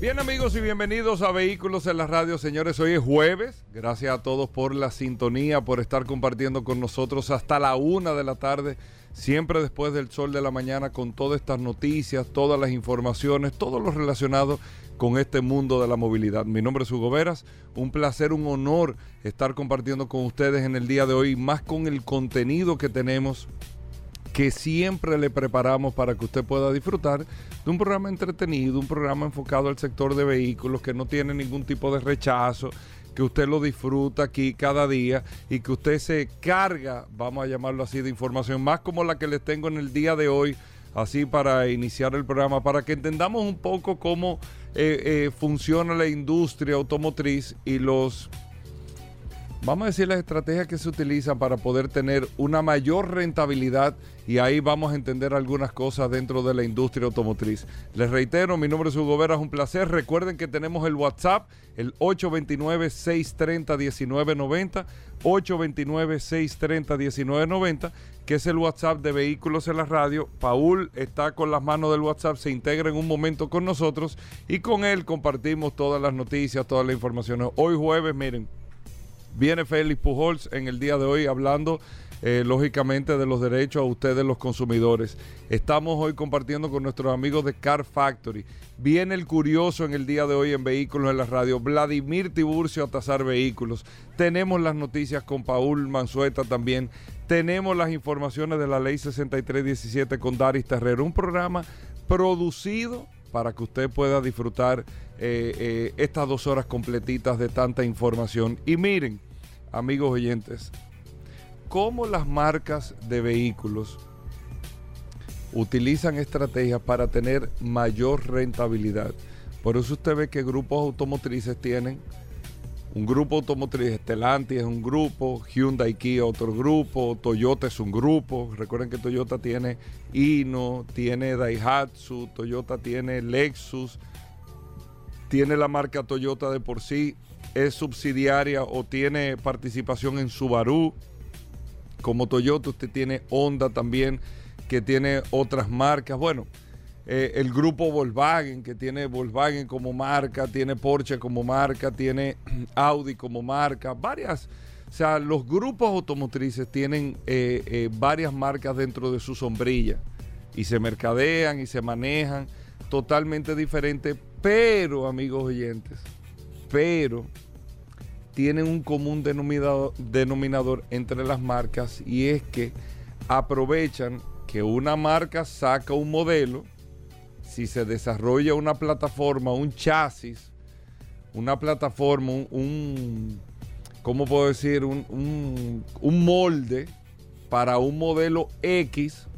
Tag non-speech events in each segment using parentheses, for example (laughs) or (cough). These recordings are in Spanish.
Bien amigos y bienvenidos a Vehículos en la Radio, señores. Hoy es jueves. Gracias a todos por la sintonía, por estar compartiendo con nosotros hasta la una de la tarde, siempre después del sol de la mañana, con todas estas noticias, todas las informaciones, todo lo relacionado con este mundo de la movilidad. Mi nombre es Hugo Veras, un placer, un honor estar compartiendo con ustedes en el día de hoy, más con el contenido que tenemos que siempre le preparamos para que usted pueda disfrutar de un programa entretenido, un programa enfocado al sector de vehículos que no tiene ningún tipo de rechazo, que usted lo disfruta aquí cada día y que usted se carga, vamos a llamarlo así, de información más como la que les tengo en el día de hoy, así para iniciar el programa, para que entendamos un poco cómo eh, eh, funciona la industria automotriz y los vamos a decir las estrategias que se utilizan para poder tener una mayor rentabilidad y ahí vamos a entender algunas cosas dentro de la industria automotriz. Les reitero, mi nombre es Hugo Vera, es un placer. Recuerden que tenemos el WhatsApp, el 829-630-1990, 829-630-1990, que es el WhatsApp de Vehículos en la Radio. Paul está con las manos del WhatsApp, se integra en un momento con nosotros y con él compartimos todas las noticias, todas las informaciones. Hoy jueves, miren Viene Félix Pujols en el día de hoy hablando eh, lógicamente de los derechos a ustedes los consumidores. Estamos hoy compartiendo con nuestros amigos de Car Factory. Viene el curioso en el día de hoy en Vehículos en la Radio. Vladimir Tiburcio a tasar vehículos. Tenemos las noticias con Paul Manzueta también. Tenemos las informaciones de la ley 6317 con Daris Terrero. Un programa producido para que usted pueda disfrutar eh, eh, estas dos horas completitas de tanta información. Y miren, amigos oyentes, cómo las marcas de vehículos utilizan estrategias para tener mayor rentabilidad. Por eso usted ve que grupos automotrices tienen un grupo automotriz, Stellantis es un grupo, Hyundai Kia otro grupo, Toyota es un grupo. Recuerden que Toyota tiene Hino, tiene Daihatsu, Toyota tiene Lexus, tiene la marca Toyota de por sí, es subsidiaria o tiene participación en Subaru. Como Toyota, usted tiene Honda también, que tiene otras marcas. Bueno, eh, el grupo Volkswagen, que tiene Volkswagen como marca, tiene Porsche como marca, tiene (clears throat) Audi como marca, varias. O sea, los grupos automotrices tienen eh, eh, varias marcas dentro de su sombrilla y se mercadean y se manejan totalmente diferente, pero, amigos oyentes, pero tienen un común denominador, denominador entre las marcas y es que aprovechan que una marca saca un modelo, si se desarrolla una plataforma, un chasis, una plataforma, un, ¿cómo puedo decir? Un, un, molde para un modelo X,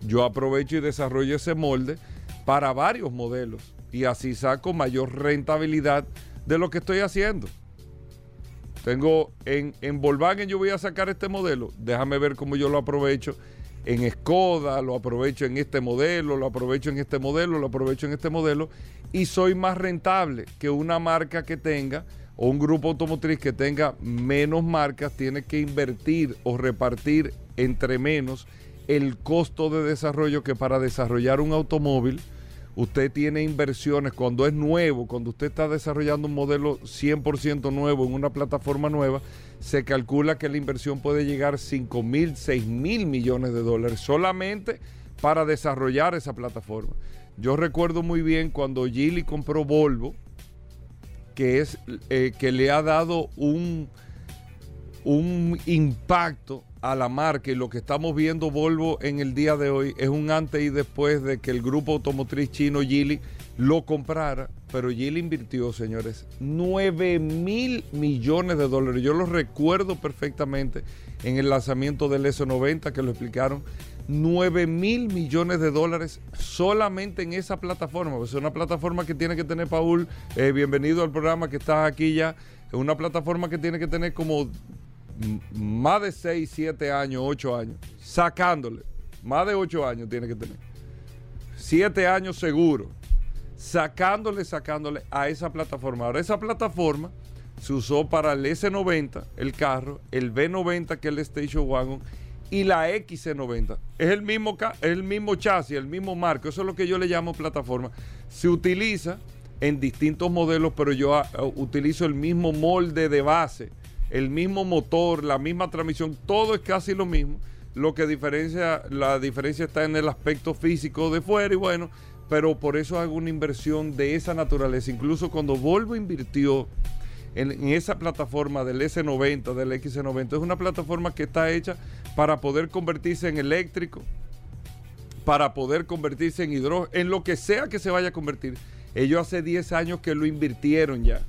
yo aprovecho y desarrollo ese molde para varios modelos y así saco mayor rentabilidad de lo que estoy haciendo. Tengo en, en Volkswagen yo voy a sacar este modelo, déjame ver cómo yo lo aprovecho en Skoda, lo aprovecho en este modelo, lo aprovecho en este modelo, lo aprovecho en este modelo y soy más rentable que una marca que tenga o un grupo automotriz que tenga menos marcas tiene que invertir o repartir entre menos el costo de desarrollo que para desarrollar un automóvil usted tiene inversiones cuando es nuevo, cuando usted está desarrollando un modelo 100% nuevo en una plataforma nueva, se calcula que la inversión puede llegar a 5 mil, 6 mil millones de dólares solamente para desarrollar esa plataforma. Yo recuerdo muy bien cuando Gili compró Volvo, que, es, eh, que le ha dado un, un impacto a la marca y lo que estamos viendo Volvo en el día de hoy es un antes y después de que el grupo automotriz chino Geely lo comprara, pero Geely invirtió, señores, 9 mil millones de dólares. Yo lo recuerdo perfectamente en el lanzamiento del S90 que lo explicaron. 9 mil millones de dólares solamente en esa plataforma. Es una plataforma que tiene que tener, Paul, eh, bienvenido al programa que estás aquí ya. Es una plataforma que tiene que tener como más de 6, 7 años, 8 años, sacándole, más de 8 años tiene que tener, 7 años seguro, sacándole, sacándole a esa plataforma. Ahora, esa plataforma se usó para el S90, el carro, el B90, que es el Station Wagon, y la XC90. Es el mismo, el mismo chasis, el mismo marco. Eso es lo que yo le llamo plataforma. Se utiliza en distintos modelos, pero yo ah, utilizo el mismo molde de base, el mismo motor, la misma transmisión, todo es casi lo mismo. Lo que diferencia, la diferencia está en el aspecto físico de fuera y bueno, pero por eso hago una inversión de esa naturaleza. Incluso cuando Volvo invirtió en, esa plataforma del S90, del X90, es una plataforma que está hecha para poder convertirse en eléctrico, para poder convertirse en hidrógeno, en lo que sea que se vaya a convertir. Ellos hace 10 años que lo invirtieron ya.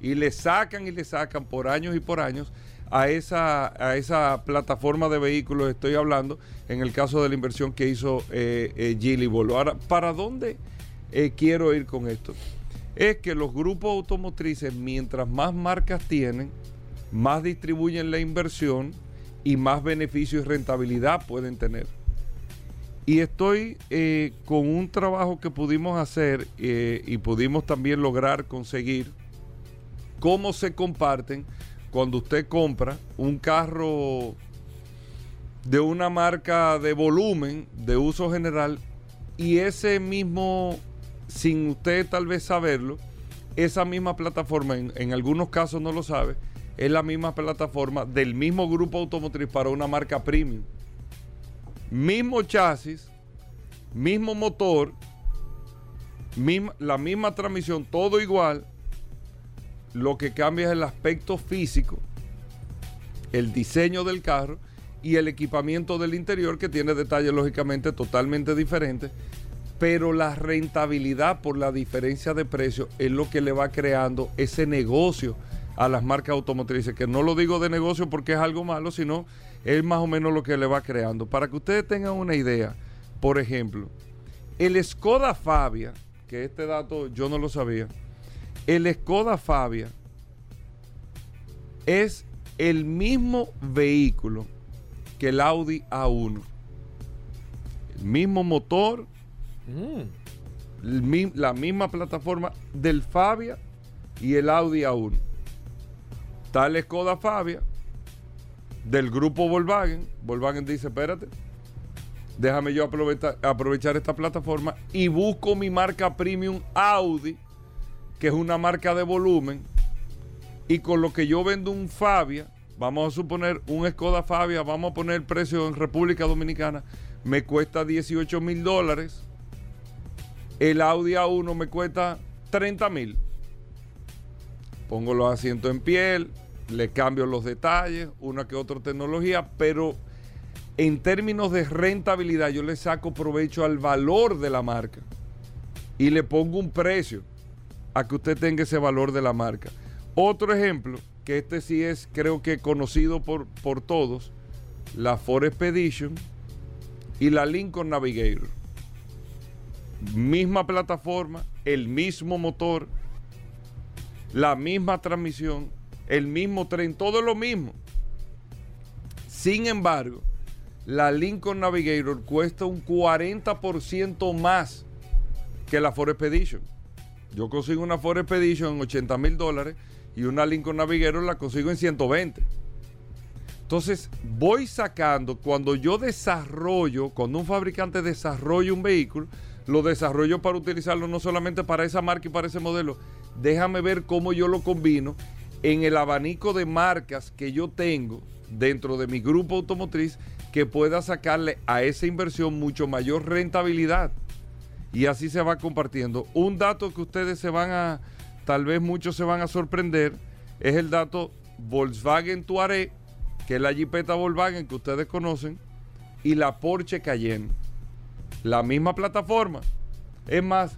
Y le sacan y le sacan por años y por años a esa, a esa plataforma de vehículos, estoy hablando, en el caso de la inversión que hizo eh, eh Volvo. Ahora, ¿para dónde eh, quiero ir con esto? Es que los grupos automotrices, mientras más marcas tienen, más distribuyen la inversión y más beneficio y rentabilidad pueden tener. Y estoy eh, con un trabajo que pudimos hacer y pudimos también lograr conseguir cómo se comparten cuando usted compra un carro de una marca de volumen, de uso general, y ese mismo, sin usted tal vez saberlo, esa misma plataforma, en, algunos casos no lo sabe, es la misma plataforma del mismo grupo automotriz para una marca premium. Mismo chasis, mismo motor, la misma transmisión, todo igual, lo que cambia es el aspecto físico, el diseño del carro y el equipamiento del interior que tiene detalles lógicamente totalmente diferentes, pero la rentabilidad por la diferencia de precio es lo que le va creando ese negocio a las marcas automotrices, que no lo digo de negocio porque es algo malo, sino es más o menos lo que le va creando. Para que ustedes tengan una idea, por ejemplo, el Skoda Fabia, que este dato yo no lo sabía, el Skoda Fabia es el mismo vehículo que el Audi A1. El mismo motor, mm. la misma plataforma del Fabia y el Audi A1. Está el Skoda Fabia del grupo Volkswagen. Volkswagen dice, espérate, déjame yo aprovechar, aprovechar esta plataforma y busco mi marca premium Audi que es una marca de volumen, y con lo que yo vendo un Fabia, vamos a suponer un Skoda Fabia, vamos a poner el precio en República Dominicana, me cuesta 18 mil dólares, el Audi A1 me cuesta 30 mil. Pongo los asientos en piel, le cambio los detalles, una que otra tecnología, pero en términos de rentabilidad yo le saco provecho al valor de la marca y le pongo un precio a que usted tenga ese valor de la marca. Otro ejemplo, que este sí es creo que conocido por, por todos, la Ford Expedition y la Lincoln Navigator. Misma plataforma, el mismo motor, la misma transmisión, el mismo tren, todo lo mismo. Sin embargo, la Lincoln Navigator cuesta un 40% más que la Ford Expedition. Yo consigo una Ford Expedition en 80 mil dólares y una Lincoln Navigator la consigo en 120. Entonces, voy sacando, cuando yo desarrollo, cuando un fabricante desarrolla un vehículo, lo desarrollo para utilizarlo no solamente para esa marca y para ese modelo. Déjame ver cómo yo lo combino en el abanico de marcas que yo tengo dentro de mi grupo automotriz que pueda sacarle a esa inversión mucho mayor rentabilidad y así se va compartiendo. Un dato que ustedes se van a, tal vez muchos se van a sorprender, es el dato Volkswagen Touareg, que es la Jeepeta Volkswagen que ustedes conocen, y la Porsche Cayenne. La misma plataforma. Es más,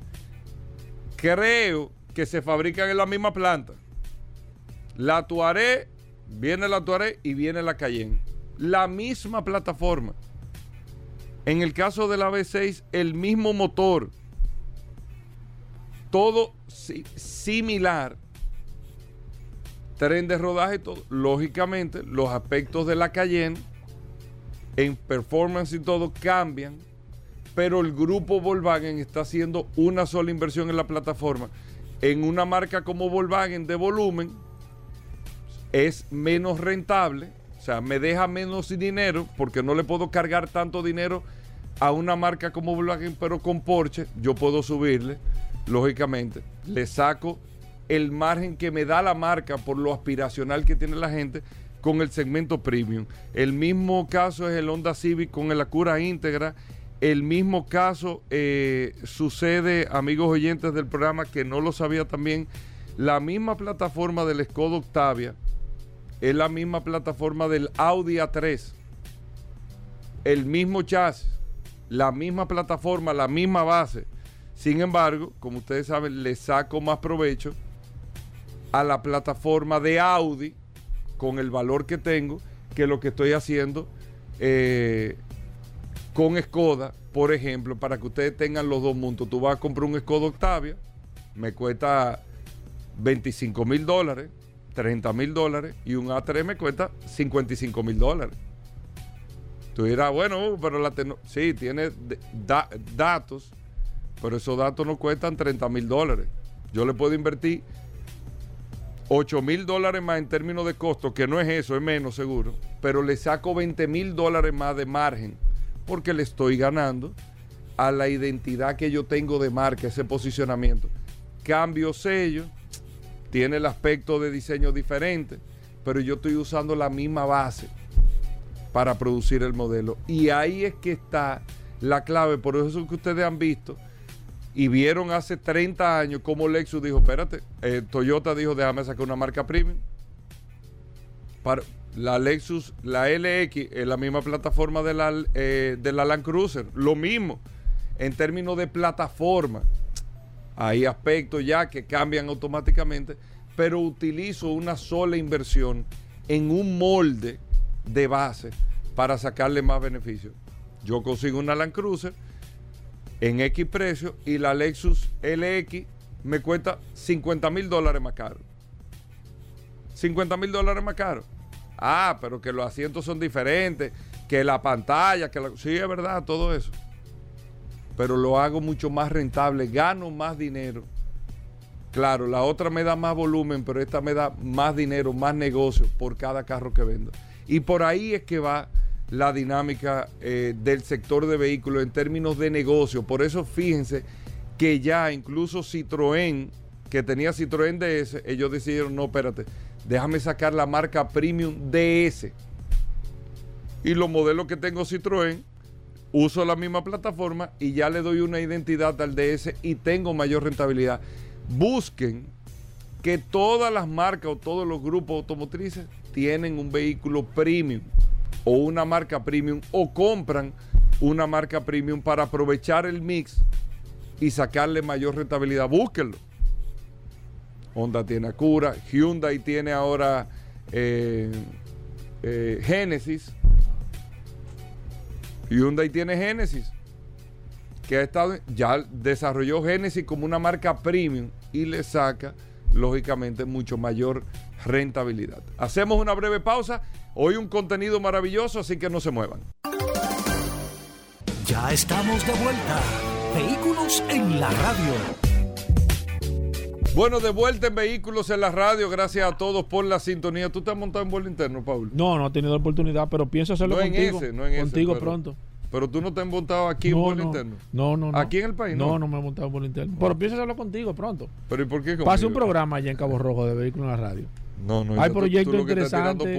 creo que se fabrican en la misma planta. La Touareg, viene la Touareg y viene la Cayenne. La misma plataforma. En el caso de la V6, el mismo motor. Todo similar. tren de rodaje, todo. Lógicamente, los aspectos de la Cayenne en performance y todo cambian, pero el grupo Volkswagen está haciendo una sola inversión en la plataforma. En una marca como Volkswagen de volumen es menos rentable, o sea, me deja menos dinero porque no le puedo cargar tanto dinero a una marca como Volkswagen, pero con Porsche yo puedo subirle, lógicamente, le saco el margen que me da la marca por lo aspiracional que tiene la gente con el segmento premium. El mismo caso es el Honda Civic con el Acura íntegra. El mismo caso eh, sucede, amigos oyentes del programa, que no lo sabía también, la misma plataforma del Skoda Octavia es la misma plataforma del Audi A3. El mismo chasis, la misma plataforma, la misma base. Sin embargo, como ustedes saben, le saco más provecho a la plataforma de Audi con el valor que tengo que lo que estoy haciendo eh, con Skoda, por ejemplo, para que ustedes tengan los dos mundos. Tú vas a comprar un Skoda Octavia, me cuesta 25 mil dólares, 30 mil dólares, y un A3 me cuesta 55 mil dólares. Tú dirás, bueno, pero la sí, tiene datos, pero esos datos no cuestan 30 mil dólares. Yo le puedo invertir 8 mil dólares más en términos de costo, que no es eso, es menos seguro, pero le saco 20 mil dólares más de margen, porque le estoy ganando a la identidad que yo tengo de marca, ese posicionamiento. Cambio sello, tiene el aspecto de diseño diferente, pero yo estoy usando la misma base para producir el modelo. Y ahí es que está la clave, por eso que ustedes han visto y vieron hace 30 años cómo Lexus dijo, espérate, eh, Toyota dijo, déjame sacar una marca premium. Para, la Lexus, la LX es la misma plataforma de la, eh, de la Land Cruiser, lo mismo en términos de plataforma. Hay aspectos ya que cambian automáticamente, pero utilizo una sola inversión en un molde de base para sacarle más beneficio. Yo consigo una Land Cruiser en X precio y la Lexus LX me cuesta 50 mil dólares más caro. 50 mil dólares más caro. Ah, pero que los asientos son diferentes, que la pantalla, que la... Sí, es verdad, todo eso. Pero lo hago mucho más rentable, gano más dinero. Claro, la otra me da más volumen, pero esta me da más dinero, más negocio por cada carro que vendo. Y por ahí es que va la dinámica eh, del sector de vehículos en términos de negocio. Por eso fíjense que ya incluso Citroën, que tenía Citroën DS, ellos decidieron, no, espérate, déjame sacar la marca Premium DS. Y los modelos que tengo Citroën, uso la misma plataforma y ya le doy una identidad al DS y tengo mayor rentabilidad. Busquen que todas las marcas o todos los grupos automotrices tienen un vehículo premium o una marca premium o compran una marca premium para aprovechar el mix y sacarle mayor rentabilidad. Búsquenlo. Honda tiene Acura, Hyundai tiene ahora eh, eh, Genesis. Hyundai tiene Genesis, que ha estado, ya desarrolló Genesis como una marca premium y le saca, lógicamente, mucho mayor rentabilidad. Hacemos una breve pausa Hoy un contenido maravilloso, así que no se muevan. Ya estamos de vuelta. Vehículos en la radio. Bueno, de vuelta en Vehículos en la radio. Gracias a todos por la sintonía. ¿Tú te has montado en vuelo interno, Paul? No, no he tenido la oportunidad, pero pienso hacerlo no contigo. En ese, no en contigo ese, pronto. Pero tú no te has montado aquí en vuelo interno. No, no, no. ¿Aquí en el país? No, no, me he montado en vuelo interno. Pero pienso hacerlo contigo pronto. ¿Pero y por qué conmigo? Pase un programa allá en Cabo Rojo de Vehículos en la radio. No, no, hay proyectos interesantes.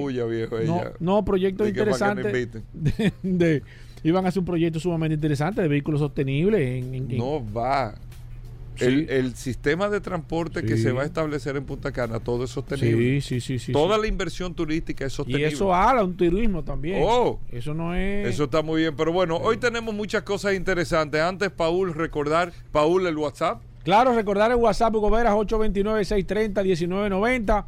no, no, proyectos interesantes. (laughs) De, de, iban a hacer un proyecto sumamente interesante de vehículos sostenibles. En, en, no va. El, el, sistema de transporte que se va a establecer en Punta Cana, todo es sostenible. Sí, sí, sí. Toda la inversión turística es sostenible. Y eso habla un turismo también. Oh, eso no es. Eso está muy bien. Pero bueno, hoy tenemos muchas cosas interesantes. Antes, Paul, recordar, Paul, el WhatsApp. Claro, recordar el WhatsApp Goberas 829-630-1990.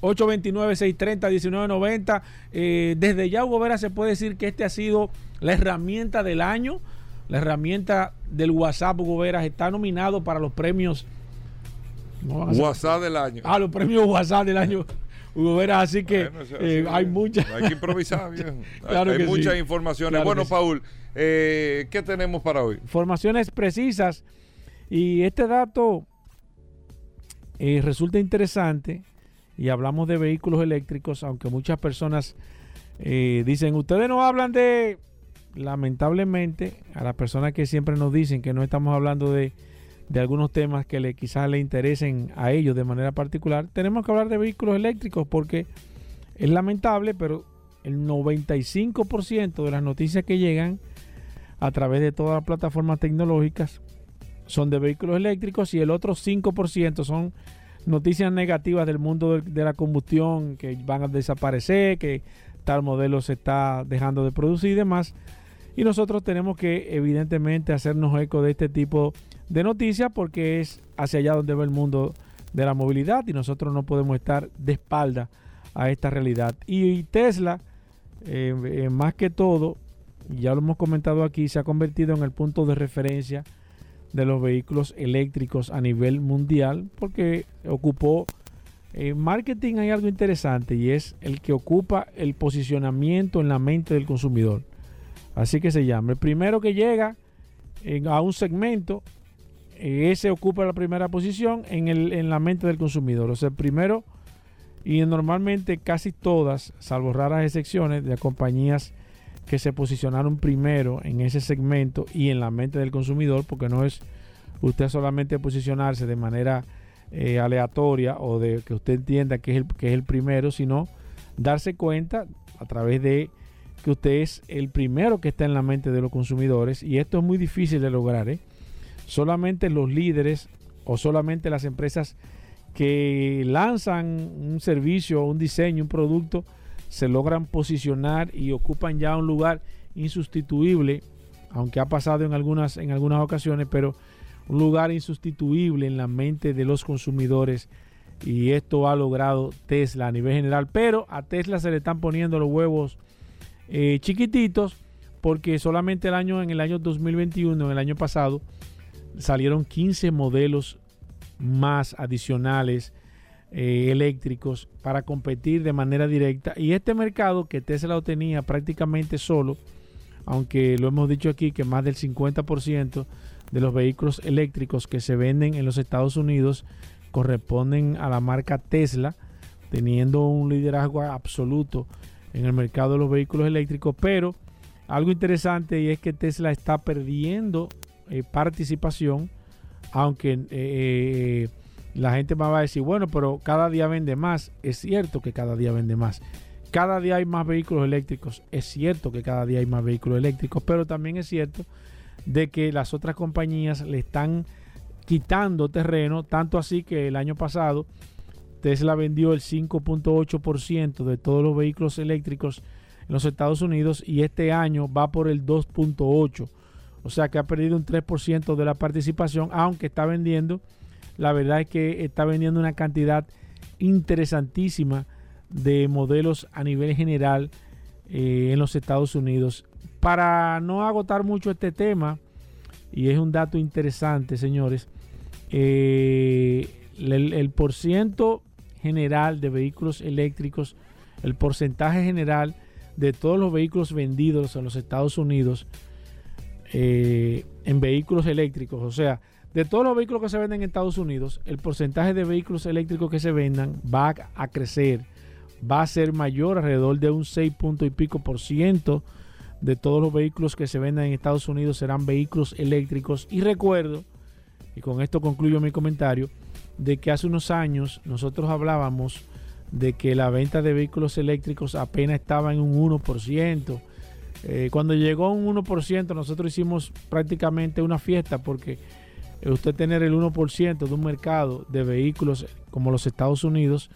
829-630-1990. Eh, desde ya, Hugo Vera, se puede decir que este ha sido la herramienta del año. La herramienta del WhatsApp, Hugo Veras, está nominado para los premios. WhatsApp del año. Ah, los premios WhatsApp del año. Hugo Vera, así que eh, hay muchas. Hay que improvisar, (laughs) hay muchas informaciones. bueno, Paul, eh, ¿qué tenemos para hoy? Informaciones precisas. Y este dato eh, resulta interesante. Y hablamos de vehículos eléctricos, aunque muchas personas dicen, ustedes no hablan de lamentablemente, a las personas que siempre nos dicen que no estamos hablando de, algunos temas que le, quizás le interesen a ellos de manera particular, tenemos que hablar de vehículos eléctricos porque es lamentable, pero el 95% de las noticias que llegan a través de todas las plataformas tecnológicas son de vehículos eléctricos y el otro 5% son noticias negativas del mundo de, de, la combustión, que van a desaparecer, que tal modelo se está dejando de producir y demás. Y nosotros tenemos que evidentemente hacernos eco de este tipo de noticias porque es hacia allá donde va el mundo de la movilidad y nosotros no podemos estar de espalda a esta realidad. Y Tesla, eh, eh, más que todo, ya lo hemos comentado aquí, se ha convertido en el punto de referencia de los vehículos eléctricos a nivel mundial porque ocupó en marketing hay algo interesante y es el que ocupa el posicionamiento en la mente del consumidor. Así que se llama. El primero que llega a un segmento, ese ocupa la primera posición en, el, en la mente del consumidor. O sea, el primero, y normalmente casi todas, salvo raras excepciones, de compañías que se posicionaron primero en ese segmento y en la mente del consumidor, porque no es usted solamente posicionarse de manera eh, aleatoria o de que usted entienda que es, el, que es el primero, sino darse cuenta a través de que usted es el primero que está en la mente de los consumidores y esto es muy difícil de lograr. ¿eh? Solamente los líderes o solamente las empresas que lanzan un servicio, un diseño, un producto, se logran posicionar y ocupan ya un lugar insustituible, aunque ha pasado en algunas, en algunas ocasiones, pero un lugar insustituible en la mente de los consumidores y esto ha logrado Tesla a nivel general, pero a Tesla se le están poniendo los huevos eh, chiquititos porque solamente el año en el año 2021, en el año pasado, salieron 15 modelos más adicionales eh, eléctricos para competir de manera directa. Y este mercado que Tesla lo tenía prácticamente solo, aunque lo hemos dicho aquí que más del 50% de los vehículos eléctricos que se venden en los Estados Unidos corresponden a la marca Tesla, teniendo un liderazgo absoluto en el mercado de los vehículos eléctricos, pero algo interesante y es que Tesla está perdiendo eh, participación, aunque eh, eh, la gente me va a decir, bueno, pero cada día vende más. Es cierto que cada día vende más. Cada día hay más vehículos eléctricos. Es cierto que cada día hay más vehículos eléctricos, pero también es cierto de que las otras compañías le están quitando terreno, tanto así que el año pasado Tesla vendió el 5.8% de todos los vehículos eléctricos en los Estados Unidos y este año va por el 2.8%. O sea que ha perdido un 3% de la participación, aunque está vendiendo, la verdad es que está vendiendo una cantidad interesantísima de modelos a nivel general eh, en los Estados Unidos. Para no agotar mucho este tema, y es un dato interesante, señores, eh, el, el por ciento general de vehículos eléctricos, el porcentaje general de todos los vehículos vendidos en los Estados Unidos eh, en vehículos eléctricos, o sea, de todos los vehículos que se venden en Estados Unidos, el porcentaje de vehículos eléctricos que se vendan va a crecer, va a ser mayor, alrededor de un 6 punto y pico por ciento de todos los vehículos que se vendan en Estados Unidos serán vehículos eléctricos. Y recuerdo, y con esto concluyo mi comentario, de que hace unos años nosotros hablábamos de que la venta de vehículos eléctricos apenas estaba en un 1%. Eh, cuando llegó un 1%, nosotros hicimos prácticamente una fiesta porque eh, usted tener el 1% de un mercado de vehículos como los Estados Unidos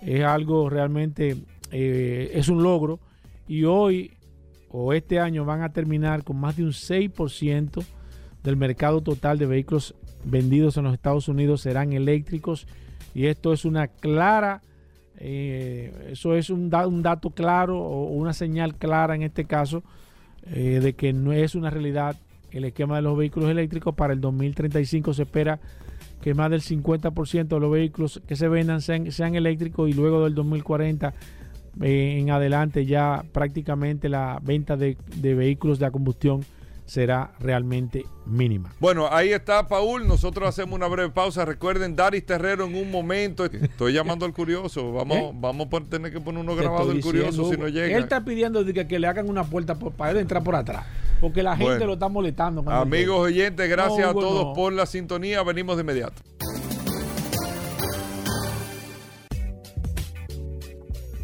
es algo realmente, eh, es un logro. Y hoy o este año van a terminar con más de un 6% del mercado total de vehículos vendidos en los Estados Unidos serán eléctricos y esto es una clara, eh, eso es un, dato claro o una señal clara en este caso eh, de que no es una realidad el esquema de los vehículos eléctricos. Para el 2035 se espera que más del 50% de los vehículos que se vendan sean, eléctricos y luego del 2040 eh, en adelante ya prácticamente la venta de vehículos de combustión será realmente mínima. Bueno, ahí está Paul. Nosotros hacemos una breve pausa. Recuerden, Daris Terrero en un momento. Estoy llamando al curioso. Vamos, ¿Eh? vamos a tener que poner uno grabado del curioso si no llega. Él está pidiendo que, que le hagan una puerta por- para él entrar por atrás. Porque la gente Bueno. lo está molestando. Amigos oyentes, gracias No, a todos no. por la sintonía. Venimos de inmediato.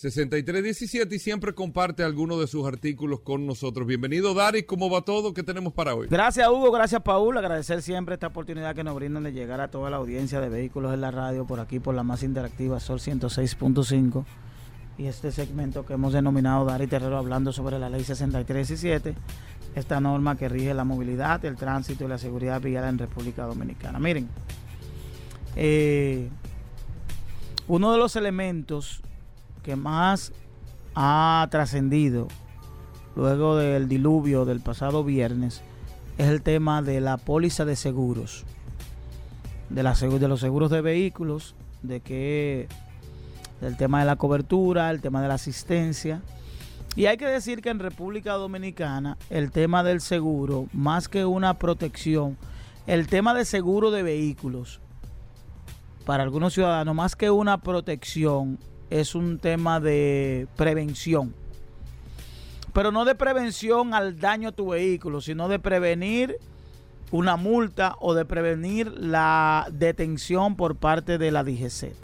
6317 y siempre comparte algunos de sus artículos con nosotros. Bienvenido, Daris. ¿Cómo va todo? ¿Qué tenemos para hoy? Gracias Hugo, gracias Paul, agradecer siempre esta oportunidad que nos brindan de llegar a toda la audiencia de vehículos en la radio por aquí por la más interactiva Sol 106.5 y este segmento que hemos denominado Dari Terrero hablando sobre la ley 6317, esta norma que rige la movilidad, el tránsito y la seguridad vial en República Dominicana. Miren, eh, uno de los elementos que más ha trascendido luego del diluvio del pasado viernes es el tema de la póliza de seguros, de, de los seguros de vehículos, de que del tema de la cobertura, el tema de la asistencia. Y hay que decir que en República Dominicana el tema del seguro, más que una protección, el tema de seguro de vehículos, para algunos ciudadanos, más que una protección, es un tema de prevención pero no de prevención al daño a tu vehículo, sino de prevenir una multa o de prevenir la detención por parte de la DGCET.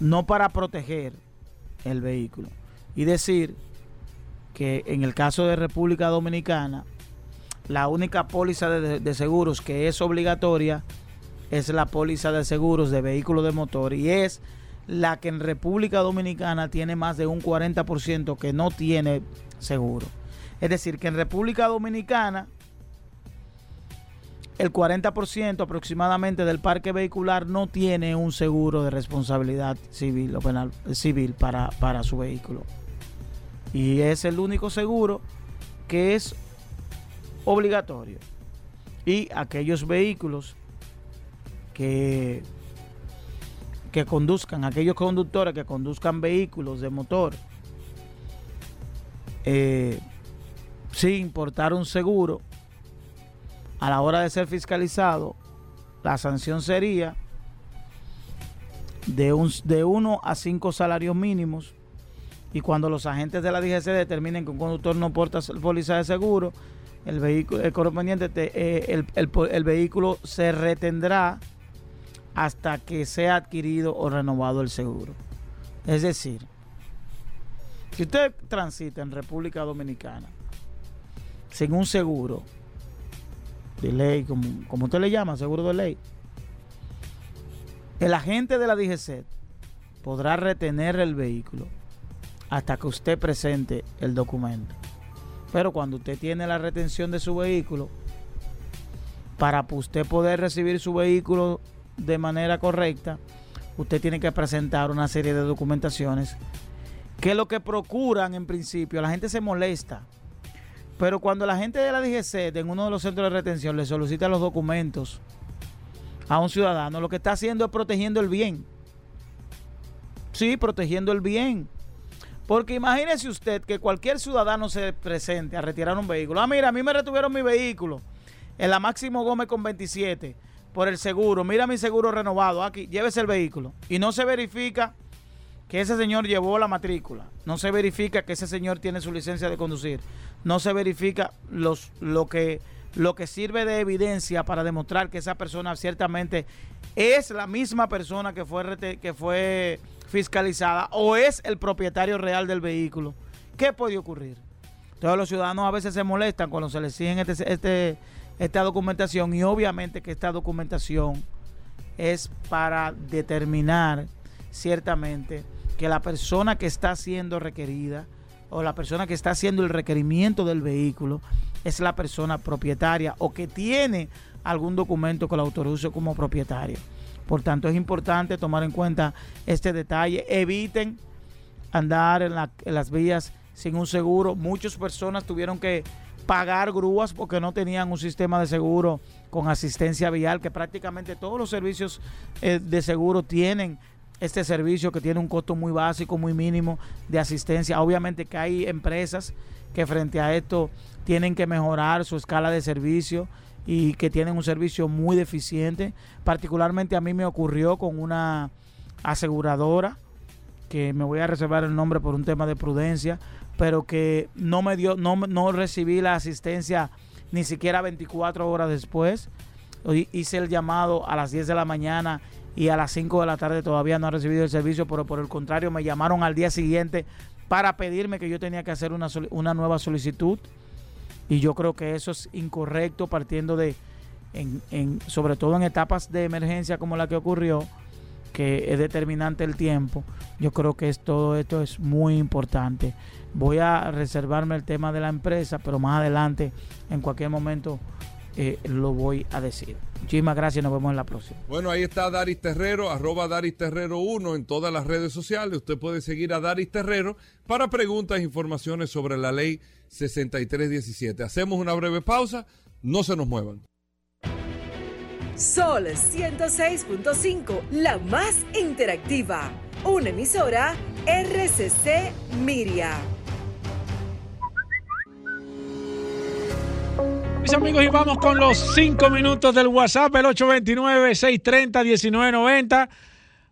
No para proteger el vehículo. Y decir que en el caso de República Dominicana, la única póliza de, de seguros que es obligatoria es la póliza de seguros de vehículos de motor y es la que en República Dominicana tiene más de un 40% que no tiene seguro. Es decir, que en República Dominicana el 40% aproximadamente del parque vehicular no tiene un seguro de responsabilidad civil o penal civil para, para su vehículo. Y es el único seguro que es obligatorio. Y aquellos vehículos que que conduzcan, aquellos conductores que conduzcan vehículos de motor eh, sin portar un seguro, a la hora de ser fiscalizado, la sanción sería de, un, de uno a cinco salarios mínimos. Y cuando los agentes de la DGC determinen que un conductor no porta póliza de seguro, el vehículo correspondiente, te- eh, el- el vehículo se retendrá hasta que sea adquirido o renovado el seguro. Es decir, si usted transita en República Dominicana sin un seguro de ley, como, como usted le llama, seguro de ley, el agente de la DGC podrá retener el vehículo hasta que usted presente el documento. Pero cuando usted tiene la retención de su vehículo, para usted poder recibir su vehículo de manera correcta, usted tiene que presentar una serie de documentaciones que lo que procuran en principio, la gente se molesta. Pero cuando la gente de la DGC en uno de los centros de retención le solicita los documentos a un ciudadano, lo que está haciendo es protegiendo el bien. Sí, protegiendo el bien. Porque imagínese usted que cualquier ciudadano se presente a retirar un vehículo. Ah, mira, a mí me retuvieron mi vehículo en la Máximo Gómez con 27 por el seguro. Mira mi seguro renovado. Aquí, llévese el vehículo. Y no se verifica que ese señor llevó la matrícula. No se verifica que ese señor tiene su licencia de conducir. No se verifica los, lo, que, lo que sirve de evidencia para demostrar que esa persona ciertamente es la misma persona que fue, que fue fiscalizada o es el propietario real del vehículo. ¿Qué puede ocurrir? Todos los ciudadanos a veces se molestan cuando se les exigen este, este- esta documentación y obviamente que esta documentación es para determinar ciertamente que la persona que está siendo requerida o la persona que está haciendo el requerimiento del vehículo es la persona propietaria o que tiene algún documento que lo autorice como propietario. Por tanto, es importante tomar en cuenta este detalle. Eviten andar en, las vías sin un seguro. Muchas personas tuvieron que pagar grúas porque no tenían un sistema de seguro con asistencia vial, que prácticamente todos los servicios eh, de seguro tienen este servicio que tiene un costo muy básico, muy mínimo de asistencia. Obviamente que hay empresas que frente a esto tienen que mejorar su escala de servicio y que tienen un servicio muy deficiente. Particularmente a mí me ocurrió con una aseguradora que me voy a reservar el nombre por un tema de prudencia, pero que no me dio, no, no recibí la asistencia ni siquiera 24 horas después. Hice el llamado a las 10 de la mañana y a las 5 de la tarde todavía no ha recibido el servicio, pero por el contrario me llamaron al día siguiente para pedirme que yo tenía que hacer una, una nueva solicitud. Y yo creo que eso es incorrecto partiendo de, en, sobre todo en etapas de emergencia como la que ocurrió, que es determinante el tiempo. Yo creo que es, todo esto es muy importante. Voy a reservarme el tema de la empresa, pero más adelante, en cualquier momento, eh, lo voy a decir. Muchísimas gracias, nos vemos en la próxima. Bueno, ahí está Daris Terrero, arroba Daris Terrero 1 en todas las redes sociales. Usted puede seguir a Daris Terrero para preguntas e informaciones sobre la ley 6317. Hacemos una breve pausa, no se nos muevan. Sol 106.5, la más interactiva. Una emisora RCC Miria. Mis amigos, y vamos con los 5 minutos del WhatsApp, el 829-630-1990.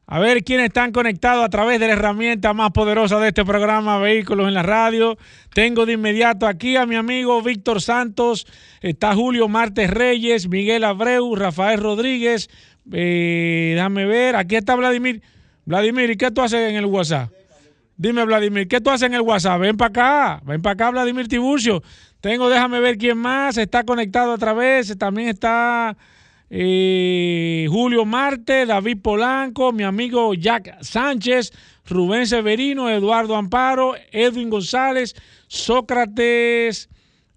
A ver quiénes están conectados a través de la herramienta más poderosa de este programa, Vehículos en la Radio. Tengo de inmediato aquí a mi amigo Víctor Santos, está Julio Martes Reyes, Miguel Abreu, Rafael Rodríguez. Eh, déjame ver, aquí está Vladimir. Vladimir, ¿y qué tú haces en el WhatsApp? Dime, Vladimir, ¿qué tú haces en el WhatsApp? Ven para acá, ven para acá, Vladimir Tiburcio. Tengo, déjame ver quién más está conectado otra vez. También está eh, Julio Marte, David Polanco, mi amigo Jack Sánchez, Rubén Severino, Eduardo Amparo, Edwin González, Sócrates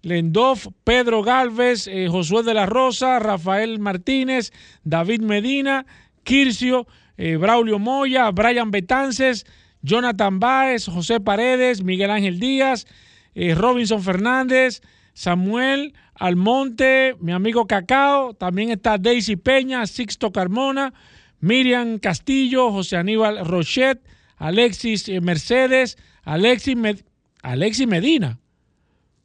Lendoff, Pedro Galvez, eh, Josué de la Rosa, Rafael Martínez, David Medina, Kircio, eh, Braulio Moya, Brian Betances, Jonathan Báez, José Paredes, Miguel Ángel Díaz, eh, Robinson Fernández, Samuel Almonte, mi amigo Cacao, también está Daisy Peña, Sixto Carmona, Miriam Castillo, José Aníbal Rochet, Alexis eh, Mercedes, Alexis, Alexis Medina.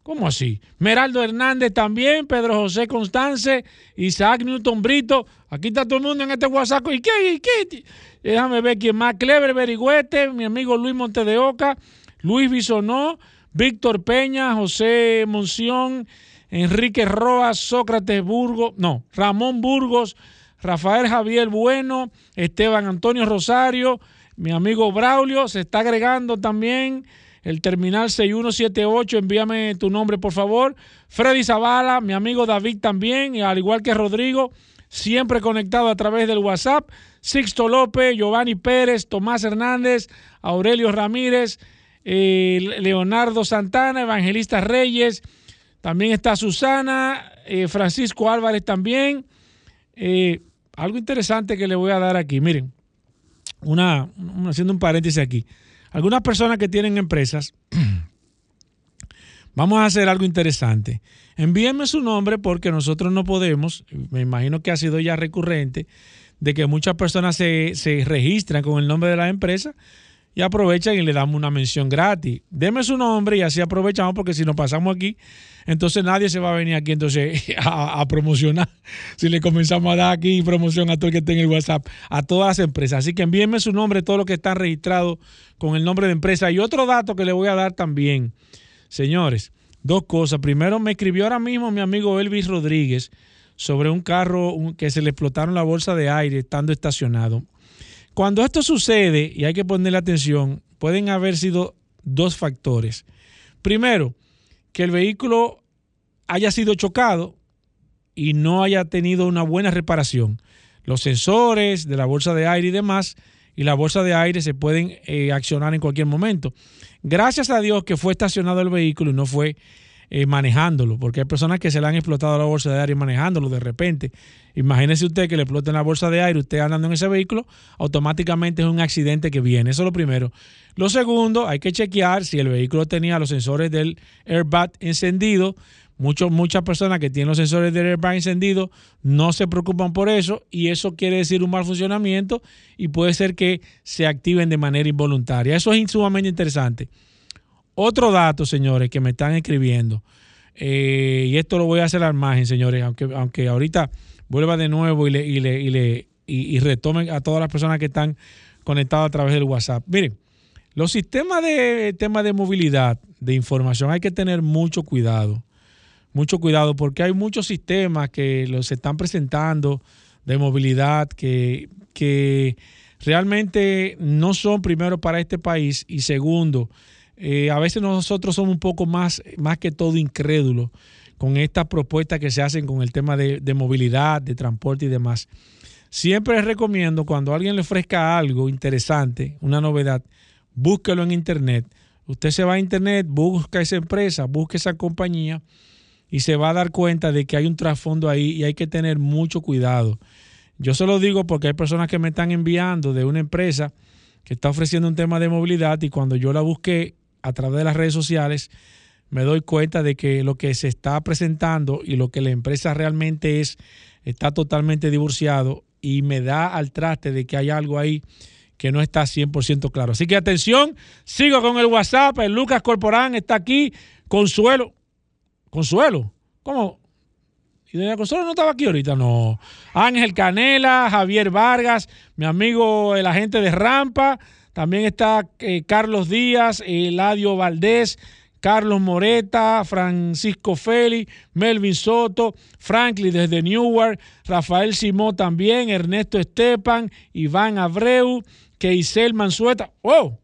¿Cómo así? Meraldo Hernández también, Pedro José Constance, Isaac Newton Brito. Aquí está todo el mundo en este WhatsApp. ¿Y qué? ¿Y qué? Déjame ver quién más. Clever Berigüete, mi amigo Luis Montedeoca, Luis Bisonó, Víctor Peña, José Monción, Enrique Roas, Sócrates Burgos, no, Ramón Burgos, Rafael Javier Bueno, Esteban Antonio Rosario, mi amigo Braulio, se está agregando también el terminal 6178, envíame tu nombre por favor. Freddy Zavala, mi amigo David también, y al igual que Rodrigo, siempre conectado a través del WhatsApp. Sixto López, Giovanni Pérez, Tomás Hernández, Aurelio Ramírez, eh, Leonardo Santana, Evangelista Reyes, también está Susana, eh, Francisco Álvarez también. Eh, algo interesante que le voy a dar aquí, miren, una, haciendo un paréntesis aquí. Algunas personas que tienen empresas, (clears throat) vamos a hacer algo interesante. Envíenme su nombre porque nosotros no podemos, me imagino que ha sido ya recurrente, de que muchas personas se, se registran con el nombre de la empresa y aprovechan y le damos una mención gratis. Deme su nombre y así aprovechamos porque si nos pasamos aquí, entonces nadie se va a venir aquí entonces (laughs) a, promocionar. Si le comenzamos a dar aquí promoción a todo el que tenga el WhatsApp, a todas las empresas. Así que envíenme su nombre, todo lo que está registrado con el nombre de empresa. Y otro dato que le voy a dar también, señores, dos cosas. Primero, me escribió ahora mismo mi amigo Elvis Rodríguez sobre un carro que se le explotaron la bolsa de aire estando estacionado. Cuando esto sucede, y hay que ponerle atención, pueden haber sido dos factores. Primero, que el vehículo haya sido chocado y no haya tenido una buena reparación. Los sensores de la bolsa de aire y demás, y la bolsa de aire se pueden eh, accionar en cualquier momento. Gracias a Dios que fue estacionado el vehículo y no fue eh, manejándolo, porque hay personas que se le han explotado la bolsa de aire manejándolo de repente. Imagínese usted que le exploten la bolsa de aire, usted andando en ese vehículo, automáticamente es un accidente que viene. Eso es lo primero. Lo segundo, hay que chequear si el vehículo tenía los sensores del airbag encendido. muchas personas que tienen los sensores del airbag encendido no se preocupan por eso y eso quiere decir un mal funcionamiento y puede ser que se activen de manera involuntaria. Eso es sumamente interesante. Otro dato, señores, que me están escribiendo, eh, y esto lo voy a hacer al margen, señores, aunque, aunque ahorita vuelva de nuevo y le, y le, y le y, retomen a todas las personas que están conectadas a través del WhatsApp. Miren, los sistemas de tema de movilidad, de información, hay que tener mucho cuidado. Mucho cuidado, porque hay muchos sistemas que los están presentando de movilidad que, que realmente no son primero para este país y segundo, eh, a veces nosotros somos un poco más, más que todo incrédulos con estas propuestas que se hacen con el tema de, movilidad, de transporte y demás. Siempre les recomiendo cuando alguien le ofrezca algo interesante, una novedad, búsquelo en internet. Usted se va a internet, busca esa empresa, busca esa compañía y se va a dar cuenta de que hay un trasfondo ahí y hay que tener mucho cuidado. Yo se lo digo porque hay personas que me están enviando de una empresa que está ofreciendo un tema de movilidad y cuando yo la busqué a través de las redes sociales, me doy cuenta de que lo que se está presentando y lo que la empresa realmente es está totalmente divorciado y me da al traste de que hay algo ahí que no está 100% claro. Así que atención, sigo con el WhatsApp, el Lucas Corporán está aquí, Consuelo, Consuelo, ¿cómo? ¿Y doña Consuelo no estaba aquí ahorita? No. Ángel Canela, Javier Vargas, mi amigo el agente de Rampa, también está eh, Carlos Díaz, Eladio Valdés, Carlos Moreta, Francisco Feli, Melvin Soto, Franklin desde Newark, Rafael Simó también, Ernesto Estepan, Iván Abreu, Keisel Mansueta. ¡Oh!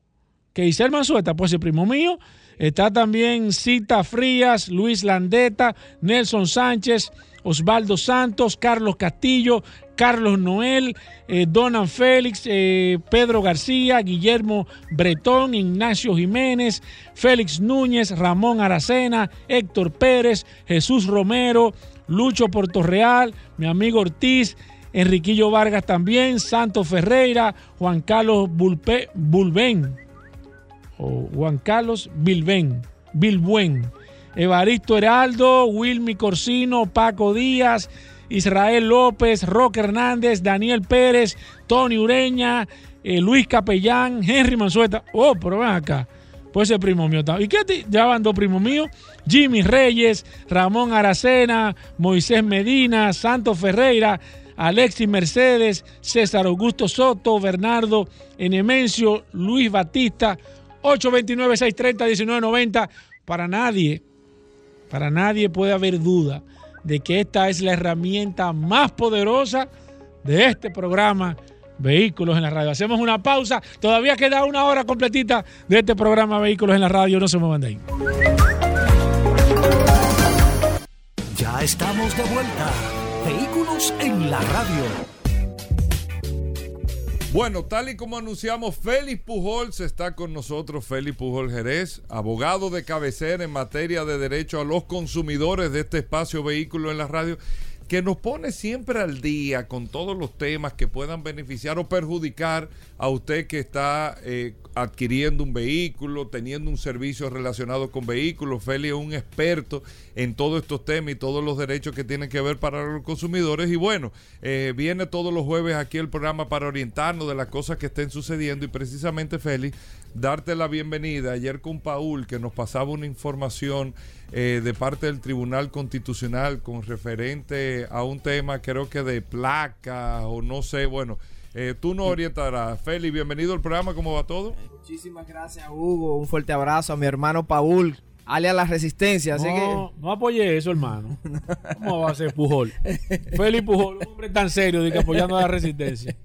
Keisel Mansueta, pues el primo mío. Está también Cita Frías, Luis Landeta, Nelson Sánchez, Osvaldo Santos, Carlos Castillo, Carlos Noel, eh, Donan Félix, eh, Pedro García, Guillermo Bretón, Ignacio Jiménez, Félix Núñez, Ramón Aracena, Héctor Pérez, Jesús Romero, Lucho Portorreal, mi amigo Ortiz, Enriquillo Vargas también, Santo Ferreira, Juan Carlos Bulpe, Bulben, o Juan Carlos Bilben, Bilbuen, Evaristo Heraldo, Wilmy Corsino, Paco Díaz, Israel López, Roque Hernández, Daniel Pérez, Tony Ureña, eh, Luis Capellán, Henry Mansueta. Oh, pero ven acá. Pues ese primo mío. ¿Y qué ya van dos primos míos? Jimmy Reyes, Ramón Aracena, Moisés Medina, Santo Ferreira, Alexis Mercedes, César Augusto Soto, Bernardo Enemencio, Luis Batista, 829-630-1990. Para nadie, para nadie puede haber duda de que esta es la herramienta más poderosa de este programa Vehículos en la Radio. Hacemos una pausa. Todavía queda una hora completita de este programa Vehículos en la Radio. No se muevan de ahí. Ya estamos de vuelta. Vehículos en la Radio. Bueno, tal y como anunciamos, Félix Pujol está con nosotros, Félix Pujol Jerez, abogado de cabecera en materia de derecho a los consumidores de este espacio vehículo en la radio que nos pone siempre al día con todos los temas que puedan beneficiar o perjudicar a usted que está eh, adquiriendo un vehículo, teniendo un servicio relacionado con vehículos. Feli es un experto en todos estos temas y todos los derechos que tienen que ver para los consumidores. Y bueno, eh, viene todos los jueves aquí el programa para orientarnos de las cosas que estén sucediendo. Y precisamente, Feli, darte la bienvenida. Ayer con Paul, que nos pasaba una información eh, de parte del Tribunal Constitucional con referente a un tema, creo que de placa o no sé, bueno. Eh, tú nos orientarás. Feli, bienvenido al programa, ¿cómo va todo? Muchísimas gracias, Hugo. Un fuerte abrazo a mi hermano Paul, alias La Resistencia. Así no, que... no apoye eso, hermano. ¿Cómo va a ser Pujol? (laughs) Feli Pujol, un hombre tan serio de que apoyando a la Resistencia.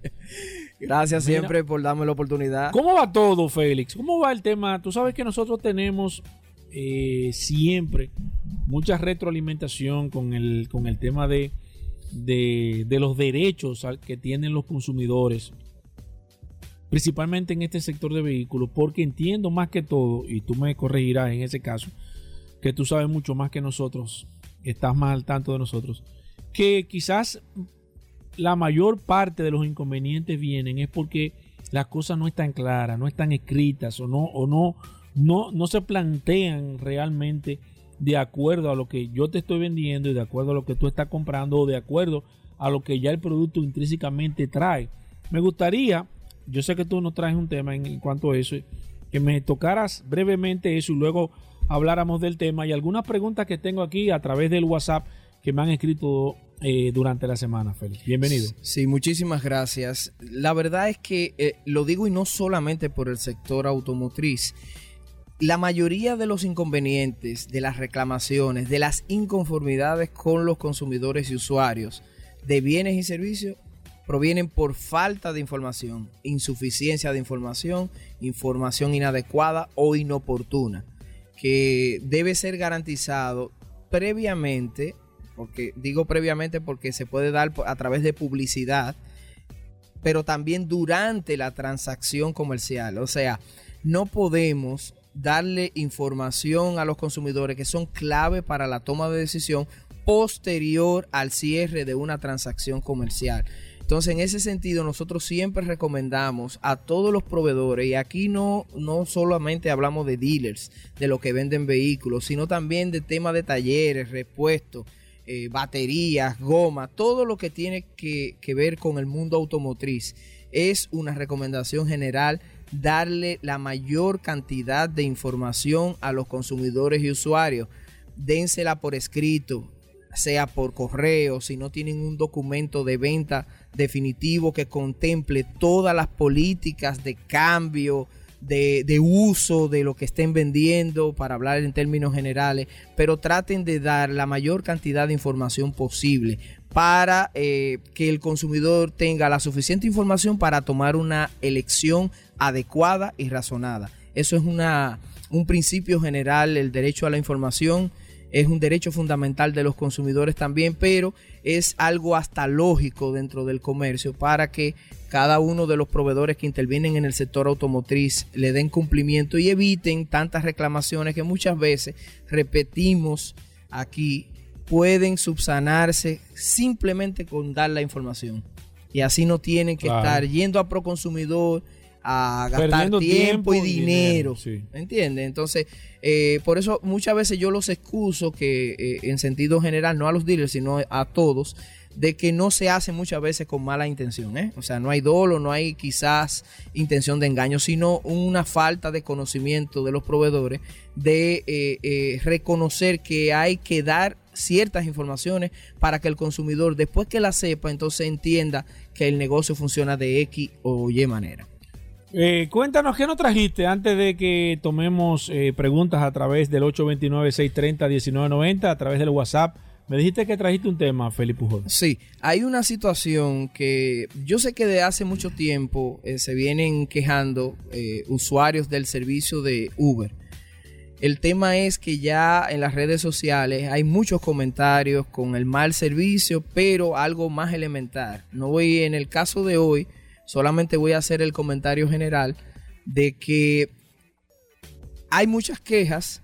Gracias siempre por darme la oportunidad. ¿Cómo va todo, Félix? ¿Cómo va el tema? Tú sabes que nosotros tenemos eh, siempre mucha retroalimentación con el, con el tema de, de, los derechos que tienen los consumidores principalmente en este sector de vehículos, porque entiendo más que todo, y tú me corregirás en ese caso, que tú sabes mucho más que nosotros, estás más al tanto de nosotros, que quizás la mayor parte de los inconvenientes vienen es porque las cosas no están claras, no están escritas o no, o no, no, no se plantean realmente de acuerdo a lo que yo te estoy vendiendo y de acuerdo a lo que tú estás comprando o de acuerdo a lo que ya el producto intrínsecamente trae. Me gustaría, yo sé que tú nos traes un tema en, cuanto a eso, que me tocaras brevemente eso y luego habláramos del tema y algunas preguntas que tengo aquí a través del WhatsApp que me han escrito eh, durante la semana, Félix. Bienvenido. Sí, muchísimas gracias. La verdad es que eh, lo digo y no solamente por el sector automotriz. La mayoría de los inconvenientes, de las reclamaciones, de las inconformidades con los consumidores y usuarios de bienes y servicios provienen por falta de información, insuficiencia de información, información inadecuada o inoportuna, que debe ser garantizado previamente, porque digo previamente porque se puede dar a través de publicidad, pero también durante la transacción comercial. O sea, no podemos darle información a los consumidores que son clave para la toma de decisión posterior al cierre de una transacción comercial. Entonces, en ese sentido, nosotros siempre recomendamos a todos los proveedores, y aquí no, no solamente hablamos de dealers, de lo que venden vehículos, sino también de temas de talleres, repuestos, eh, baterías, goma, todo lo que tiene que, que ver con el mundo automotriz. Es una recomendación general darle la mayor cantidad de información a los consumidores y usuarios. Dénsela por escrito, sea por correo, si no tienen un documento de venta definitivo que contemple todas las políticas de cambio, de, de, uso de lo que estén vendiendo, para hablar en términos generales, pero traten de dar la mayor cantidad de información posible para eh, que el consumidor tenga la suficiente información para tomar una elección adecuada y razonada. Eso es una, un principio general, el derecho a la información es un derecho fundamental de los consumidores también, pero es algo hasta lógico dentro del comercio para que cada uno de los proveedores que intervienen en el sector automotriz le den cumplimiento y eviten tantas reclamaciones que muchas veces repetimos aquí pueden subsanarse simplemente con dar la información. Y así no tienen que estar yendo a Proconsumidor a gastar tiempo, y dinero. ¿Entiendes? Entonces, eh, por eso muchas veces yo los excuso que eh, en sentido general, no a los dealers, sino a todos, de que no se hace muchas veces con mala intención. ¿eh? O sea, no hay dolo, no hay quizás intención de engaño, sino una falta de conocimiento de los proveedores de reconocer que hay que dar ciertas informaciones para que el consumidor, después que la sepa, entonces entienda que el negocio funciona de X o Y manera. Eh, cuéntanos qué nos trajiste antes de que tomemos eh, preguntas a través del 829-630-1990, a través del WhatsApp. Me dijiste que trajiste un tema, Felipe Pujol. Sí, hay una situación que yo sé que de hace mucho tiempo eh, se vienen quejando usuarios del servicio de Uber el tema es que ya en las redes sociales hay muchos comentarios con el mal servicio, pero algo más elemental. No voy en el caso de hoy, solamente voy a hacer el comentario general de que hay muchas quejas,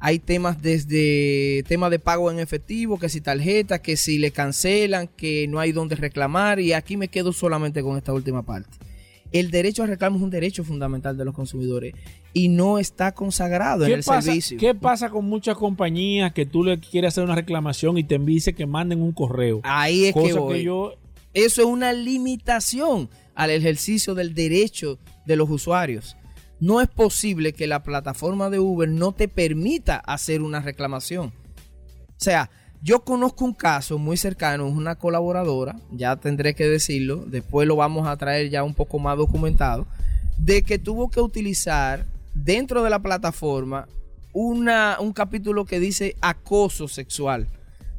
hay temas desde temas de pago en efectivo, que si tarjeta, que si le cancelan, que no hay donde reclamar y aquí me quedo solamente con esta última parte el derecho a reclamo es un derecho fundamental de los consumidores y no está consagrado en el servicio. ¿Qué pasa con muchas compañías que tú le quieres hacer una reclamación y te dice que manden un correo? Ahí es que, voy. yo... Eso es una limitación al ejercicio del derecho de los usuarios. No es posible que la plataforma de Uber no te permita hacer una reclamación. O sea, yo conozco un caso muy cercano, es una colaboradora, ya tendré que decirlo, después lo vamos a traer ya un poco más documentado, de que tuvo que utilizar dentro de la plataforma una, un capítulo que dice acoso sexual.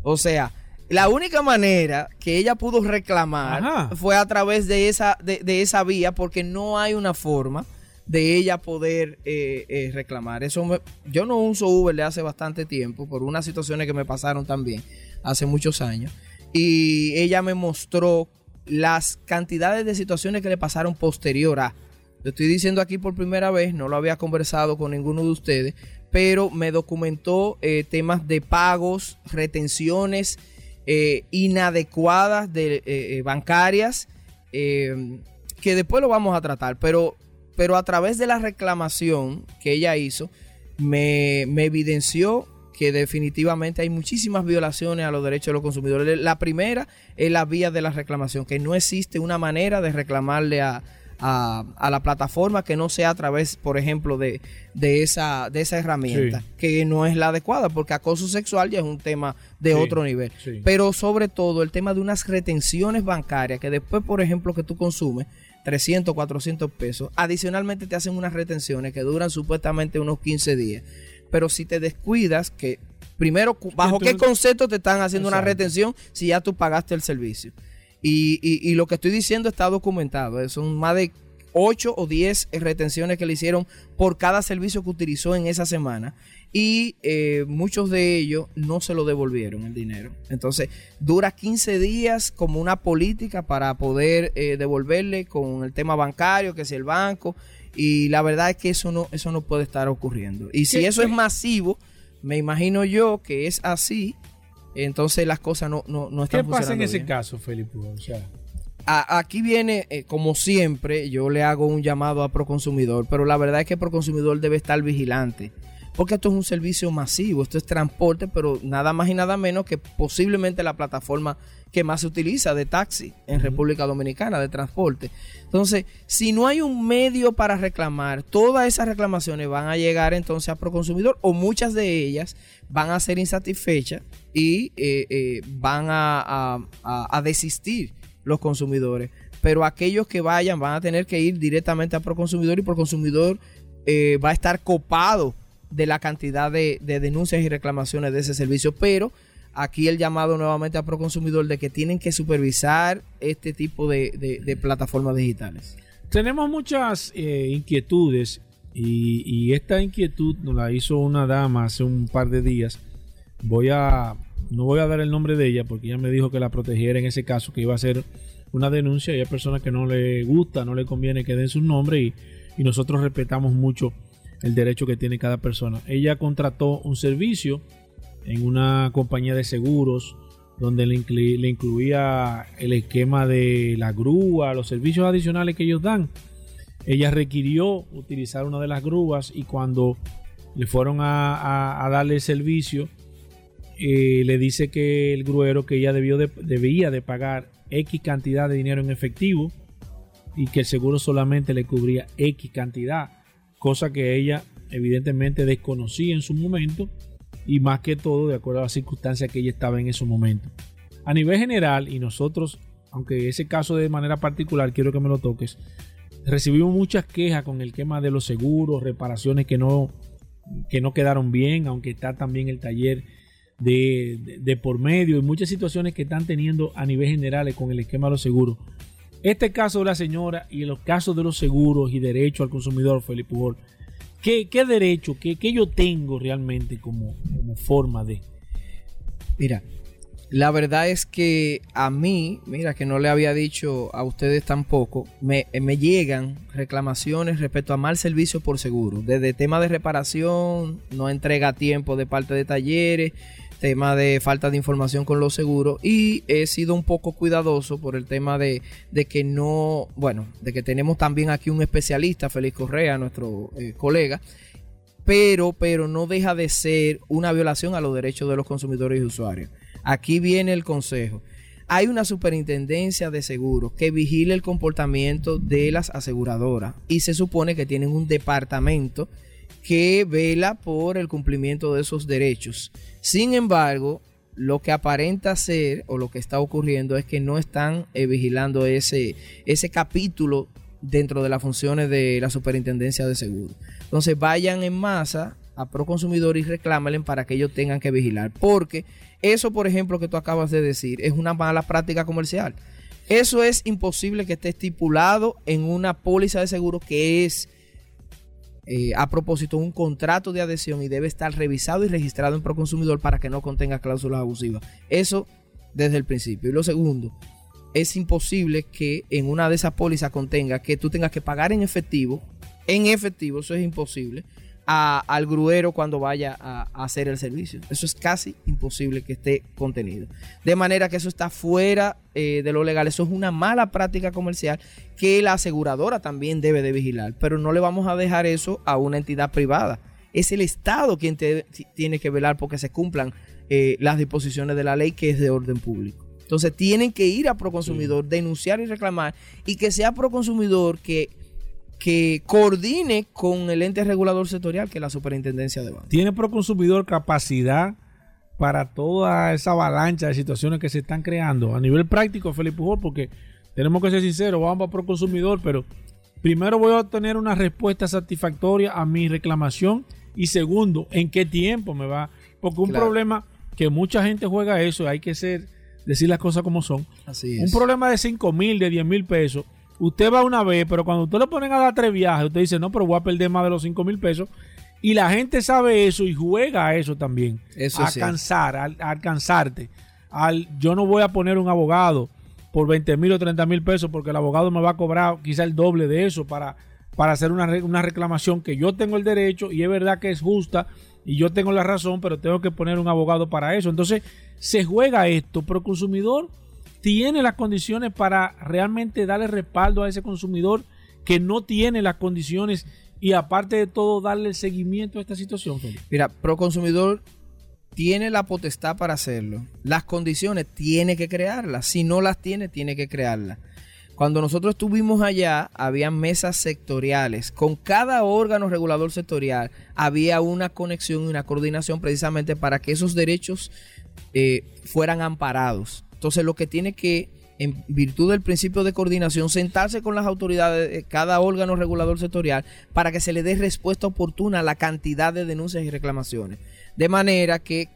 O sea, la única manera que ella pudo reclamar fue a través de esa, de, de esa vía porque no hay una forma de ella poder eh, eh, reclamar. Eso yo no uso Uber de hace bastante tiempo por unas situaciones que me pasaron también hace muchos años. Y ella me mostró las cantidades de situaciones que le pasaron posterior a. lo estoy diciendo aquí por primera vez, no lo había conversado con ninguno de ustedes, pero me documentó eh, temas de pagos, retenciones inadecuadas de bancarias, que después lo vamos a tratar, pero, pero a través de la reclamación que ella hizo, me, me evidenció que definitivamente hay muchísimas violaciones a los derechos de los consumidores. La primera es la vía de la reclamación, que no existe una manera de reclamarle a, a, a la plataforma que no sea a través, por ejemplo, de, de, esa, de esa herramienta, Sí. que no es la adecuada, porque acoso sexual ya es un tema de Sí, otro nivel. sí. Pero sobre todo el tema de unas retenciones bancarias, que después, por ejemplo, que tú consumes 300, 400 pesos, adicionalmente te hacen unas retenciones que duran supuestamente unos 15 días. Pero si te descuidas, que primero, ¿bajo qué concepto te están haciendo una retención si ya tú pagaste el servicio? Y, y- y lo que estoy diciendo está documentado. eh, Son más de 8 o 10 retenciones que le hicieron por cada servicio que utilizó en esa semana. Y eh, muchos de ellos no se lo devolvieron el dinero. Entonces, dura 15 días como una política para poder eh, devolverle con el tema bancario, que es el banco. Y la verdad es que eso no, eso no puede estar ocurriendo. Y si ¿Qué- eso es qué? masivo, me imagino yo que es así, entonces las cosas no, no, no ¿Qué están pasa en ese bien. caso, Felipe? O sea, A- aquí viene, eh, como siempre, yo le hago un llamado a Proconsumidor, pero la verdad es que Proconsumidor debe estar vigilante. Porque esto es un servicio masivo, esto es transporte, pero nada más y nada menos que posiblemente la plataforma que más se utiliza de taxi en República Dominicana, de transporte. Entonces, si no hay un medio para reclamar, todas esas reclamaciones van a llegar entonces a Proconsumidor o muchas de ellas van a ser insatisfechas y eh, eh, van a, a- a- a desistir los consumidores. Pero aquellos que vayan van a tener que ir directamente a Proconsumidor y Proconsumidor eh, va a estar copado de la cantidad de, de denuncias y reclamaciones de ese servicio. Pero aquí el llamado nuevamente a Proconsumidor de que tienen que supervisar este tipo de plataformas digitales. tenemos muchas eh, inquietudes y, y esta inquietud nos la hizo una dama hace un par de días. Voy a, no voy a dar el nombre de ella porque ella me dijo que la protegiera en ese caso, que iba a hacer una denuncia y hay personas que no le gusta, no le conviene que den su nombre y, nosotros respetamos mucho el derecho que tiene cada persona. Ella contrató un servicio en una compañía de seguros donde le, inclu- le incluía el esquema de la grúa, los servicios adicionales que ellos dan. Ella requirió utilizar una de las grúas y cuando le fueron a- a darle el servicio, eh, le dice que el gruero que ella debió de- debía de pagar X cantidad de dinero en efectivo y que el seguro solamente le cubría X cantidad, cosa que ella evidentemente desconocía en su momento y más que todo de acuerdo a las circunstancias que ella estaba en ese momento. A nivel general, y nosotros, aunque ese caso de manera particular quiero que me lo toques, recibimos muchas quejas con el tema de los seguros, reparaciones que no, que no quedaron bien, aunque está también el taller de, por medio y muchas situaciones que están teniendo a nivel general con el esquema de los seguros. Este caso de la señora y los casos de los seguros y derecho al consumidor, Felipe Pujol, ¿qué, qué derecho, qué, qué yo tengo realmente como, como forma de... Mira, la verdad es que a mí, mira que no le había dicho a ustedes tampoco, me, me llegan reclamaciones respecto a mal servicio por seguro, desde tema de reparación, no entrega tiempo de parte de talleres, tema de falta de información con los seguros y he sido un poco cuidadoso por el tema de, de que no, bueno, de que tenemos también aquí un especialista, Félix Correa, nuestro eh, colega, pero, pero no deja de ser una violación a los derechos de los consumidores y usuarios. Aquí viene el consejo. Hay una superintendencia de seguros que vigila el comportamiento de las aseguradoras y se supone que tienen un departamento que vela por el cumplimiento de esos derechos. Sin embargo, lo que aparenta ser o lo que está ocurriendo es que no están eh, vigilando ese, ese capítulo dentro de las funciones de la superintendencia de seguros. Entonces vayan en masa a Proconsumidor y reclámenle para que ellos tengan que vigilar. Porque eso, por ejemplo, que tú acabas de decir, es una mala práctica comercial. Eso es imposible que esté estipulado en una póliza de seguro que es eh, a propósito un contrato de adhesión y debe estar revisado y registrado en Proconsumidor para que no contenga cláusulas abusivas. Eso desde el principio. Y lo segundo, es imposible que en una de esas pólizas contenga que tú tengas que pagar en efectivo, en efectivo, eso es imposible, a- al gruero cuando vaya a, a hacer el servicio. Eso es casi imposible que esté contenido. De manera que eso está fuera eh, de lo legal. Eso es una mala práctica comercial que la aseguradora también debe de vigilar. Pero no le vamos a dejar eso a una entidad privada. Es el Estado quien te- tiene que velar porque se cumplan eh, las disposiciones de la ley que es de orden público. Entonces tienen que ir a Proconsumidor, denunciar y reclamar y que sea Proconsumidor que, que coordine con el ente regulador sectorial que es la Superintendencia de Bancos. ¿Tiene Proconsumidor capacidad para toda esa avalancha de situaciones que se están creando? A nivel práctico, Felipe Pujol, porque tenemos que ser sinceros, vamos a Proconsumidor, pero primero voy a obtener una respuesta satisfactoria a mi reclamación y segundo, ¿en qué tiempo me va? Porque un Claro. problema que mucha gente juega eso, hay que ser, decir las cosas como son. Así Un problema de 5 mil, de 10 mil pesos, usted va una vez, pero cuando usted le ponen a dar tres viajes, usted dice, no, pero voy a perder más de los 5 mil pesos. Y la gente sabe eso y juega a eso también. Eso a es cierto. cansar, al, a alcanzarte. Al, yo no voy a poner un abogado por 20 mil o 30 mil pesos porque el abogado me va a cobrar quizá el doble de eso para, para hacer una, una reclamación que yo tengo el derecho y es verdad que es justa y yo tengo la razón, pero tengo que poner un abogado para eso. Entonces, se juega esto, pero el consumidor tiene las condiciones para realmente darle respaldo a ese consumidor que no tiene las condiciones y aparte de todo darle el seguimiento a esta situación. Mira, Proconsumidor tiene la potestad para hacerlo. Las condiciones tiene que crearlas. Si no las tiene, tiene que crearlas. Cuando nosotros estuvimos allá, había mesas sectoriales. Con cada órgano regulador sectorial había una conexión y una coordinación precisamente para que esos derechos eh, fueran amparados. Entonces lo que tiene que, en virtud del principio de coordinación, sentarse con las autoridades de cada órgano regulador sectorial para que se le dé respuesta oportuna a la cantidad de denuncias y reclamaciones. De manera que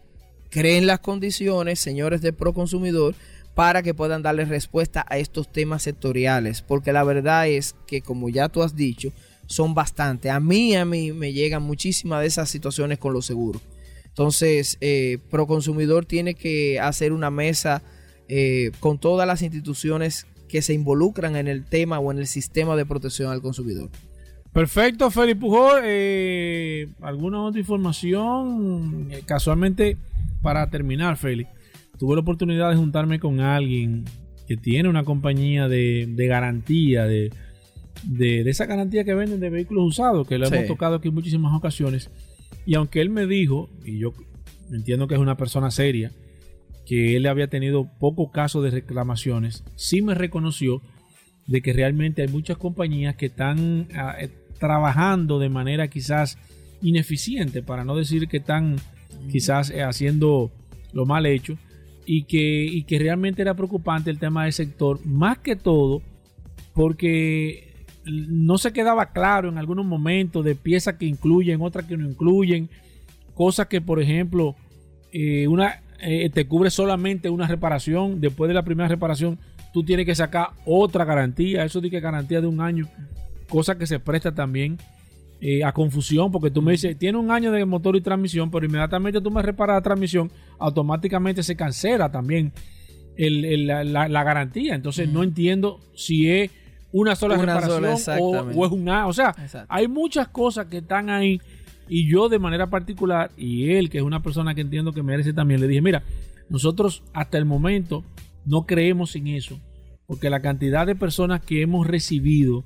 creen las condiciones, señores de Proconsumidor, para que puedan darle respuesta a estos temas sectoriales. Porque la verdad es que, como ya tú has dicho, son bastante. A mí, a mí me llegan muchísimas de esas situaciones con los seguros. Entonces, eh, Proconsumidor tiene que hacer una mesa eh, con todas las instituciones que se involucran en el tema o en el sistema de protección al consumidor. Perfecto, Félix Pujol. Eh, ¿Alguna otra información? Eh, casualmente, para terminar, Félix, tuve la oportunidad de juntarme con alguien que tiene una compañía de, de garantía, de, de, de esa garantía que venden de vehículos usados, que lo Sí. hemos tocado aquí en muchísimas ocasiones. Y aunque él me dijo, y yo entiendo que es una persona seria, que él había tenido pocos casos de reclamaciones, sí me reconoció de que realmente hay muchas compañías que están ah, eh, trabajando de manera quizás ineficiente, para no decir que están quizás eh, haciendo lo mal hecho, y que, y que realmente era preocupante el tema del sector, más que todo porque no se quedaba claro en algunos momentos de piezas que incluyen, otras que no incluyen, cosas que por ejemplo eh, una eh, te cubre solamente una reparación, después de la primera reparación tú tienes que sacar otra garantía, eso que garantía de un año, cosa que se presta también eh, a confusión, porque tú me dices, tiene un año de motor y transmisión, pero inmediatamente tú me reparas la transmisión, automáticamente se cancela también el- el- la, garantía. Entonces no entiendo si es una sola Una reparación sola, o, es un año. O sea, Exacto. hay muchas cosas que están ahí y yo de manera particular, y él, que es una persona que entiendo que merece también, le dije, mira, nosotros hasta el momento no creemos en eso, porque la cantidad de personas que hemos recibido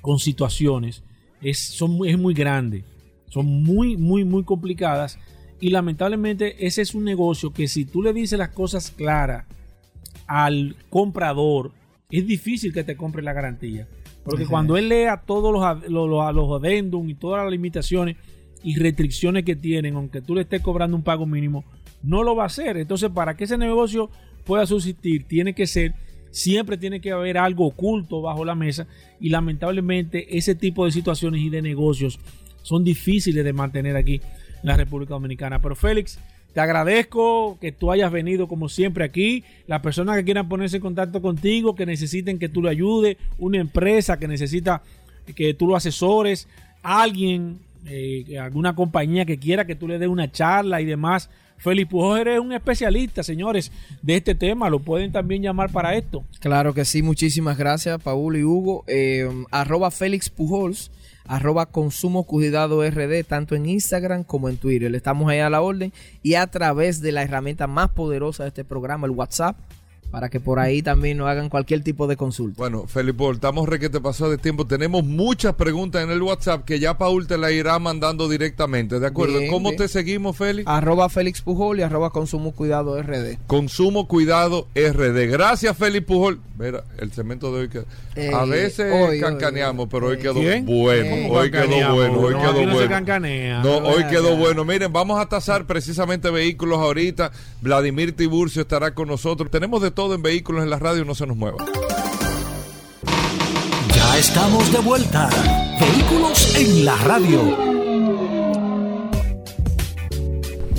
con situaciones es, son, muy- es muy grande, son muy, muy, muy complicadas y lamentablemente ese es un negocio que si tú le dices las cosas claras al comprador, es difícil que te compre la garantía. Porque Ajá. cuando él lea todos los, los, los adendum y todas las limitaciones y restricciones que tienen, aunque tú le estés cobrando un pago mínimo, no lo va a hacer. Entonces, para que ese negocio pueda subsistir, tiene que ser, siempre tiene que haber algo oculto bajo la mesa y lamentablemente ese tipo de situaciones y de negocios son difíciles de mantener aquí en la República Dominicana. Pero Félix, te agradezco que tú hayas venido como siempre aquí. Las personas que quieran ponerse en contacto contigo, que necesiten que tú le ayudes, una empresa que necesita que tú lo asesores, alguien, eh, alguna compañía que quiera que tú le des una charla y demás. Félix Pujol es un especialista, señores, de este tema. Lo pueden también llamar para esto. Claro que sí, muchísimas gracias, Paul y Hugo. Eh, arroba Félix Pujols, arroba Consumo Cuidado RD, tanto en Instagram como en Twitter. Estamos ahí a la orden y a través de la herramienta más poderosa de este programa, el WhatsApp, para que por ahí también nos hagan cualquier tipo de consulta. Bueno, Felipe, estamos re que te pasó de tiempo. Tenemos muchas preguntas en el WhatsApp que ya Paul te la irá mandando directamente, ¿de acuerdo? Bien, ¿Cómo bien. te seguimos, Félix? Arroba Félix Pujol y arroba Consumo Cuidado RD. Consumo Cuidado RD. Gracias, Félix Pujol. Mira, el cemento de hoy quedó. a Eh, veces hoy, hoy, cancaneamos, hoy. pero hoy Eh, quedó ¿quién? bueno. Eh, hoy quedó bueno, hoy No, quedó aquí no se bueno. cancanea. No, hoy quedó ya. bueno. Miren, vamos a tasar precisamente vehículos ahorita. Vladimir Tiburcio estará con nosotros. Tenemos de todo en vehículos en la radio, no se nos mueva. Ya estamos de vuelta. Vehículos en la radio.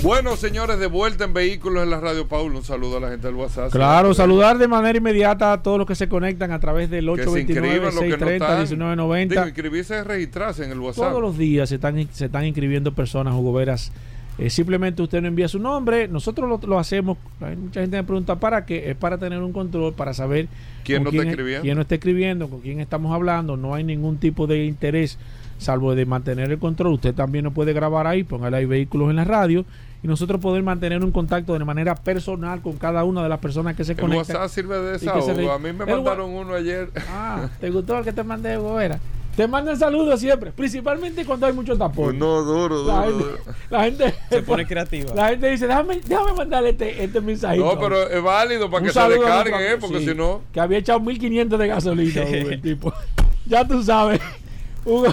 Bueno, señores, de vuelta en vehículos en la radio, Paul. Un saludo a la gente del WhatsApp. Claro, saludar de manera inmediata a todos los que se conectan a través del Que se inscriban los que no están. Digo, 829-630-1990. inscribirse es registrarse en el WhatsApp. Todos los días se están, se están inscribiendo personas, Hugo Veras. Eh, simplemente usted no envía su nombre, nosotros lo, lo hacemos. Hay mucha gente me pregunta para qué. Es para tener un control, para saber ¿Quién no está quién, escribiendo? quién no está escribiendo, con quién estamos hablando. No hay ningún tipo de interés, salvo de mantener el control. Usted también nos puede grabar ahí, póngale ahí vehículos en la radio y nosotros poder mantener un contacto de manera personal con cada una de las personas que se conectan. WhatsApp sirve de re- A mí me el mandaron uno ayer. Ah, ¿te gustó el que te mandé, Veras? Te mandan saludos siempre, principalmente cuando hay mucho tapón. No, duro, La duro. gente, duro. la gente Se pone creativa. (laughs) La gente dice, déjame, déjame mandarle este, este mensajito. No, pero es válido para Un que se descarguen, ¿eh? Porque sí, si no. Que había echado 1500 de gasolina, el tipo. (laughs) Ya tú sabes. Hugo.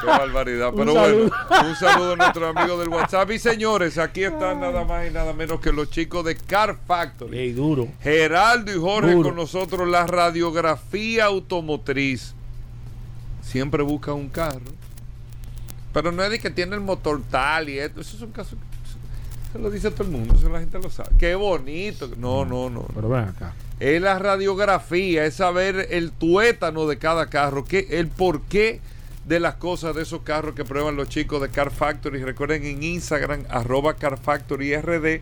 Qué barbaridad. (laughs) Un Pero saludo. bueno, un saludo a nuestros amigos del WhatsApp. Y señores, aquí están nada más y nada menos que los chicos de Car Factory. Ey, duro. Geraldo y Jorge Duro. con nosotros, la radiografía automotriz. Siempre busca un carro. Pero no es de que tiene el motor tal y esto. Eso es un caso. Se lo dice todo el mundo, eso la gente lo sabe. Qué bonito. No, no, no. Pero ven acá. Es la radiografía, es saber el tuétano de cada carro, qué, el porqué de las cosas de esos carros que prueban los chicos de Car Factory. Recuerden en Instagram, arroba Car Factory RD,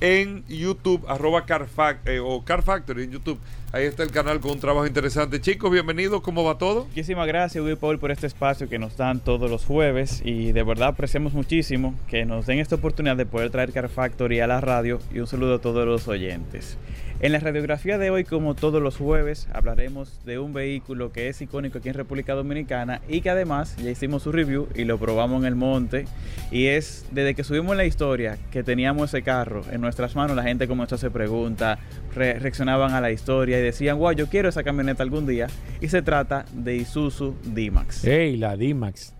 en YouTube, arroba Car, eh, o Car Factory en YouTube. Ahí está el canal con un trabajo interesante. Chicos, bienvenidos, ¿cómo va todo? Muchísimas gracias, y Paul, por este espacio que nos dan todos los jueves y de verdad apreciamos muchísimo que nos den esta oportunidad de poder traer Car Factory a la radio y un saludo a todos los oyentes. En la radiografía de hoy, como todos los jueves, hablaremos de un vehículo que es icónico aquí en República Dominicana y que además ya hicimos su review y lo probamos en el monte. Y es desde que subimos la historia que teníamos ese carro en nuestras manos, la gente comenzó a hacer preguntas, re- reaccionaban a la historia y decían, wow, yo quiero esa camioneta algún día. Y se trata de Isuzu D-Max. Ey, la D-Max.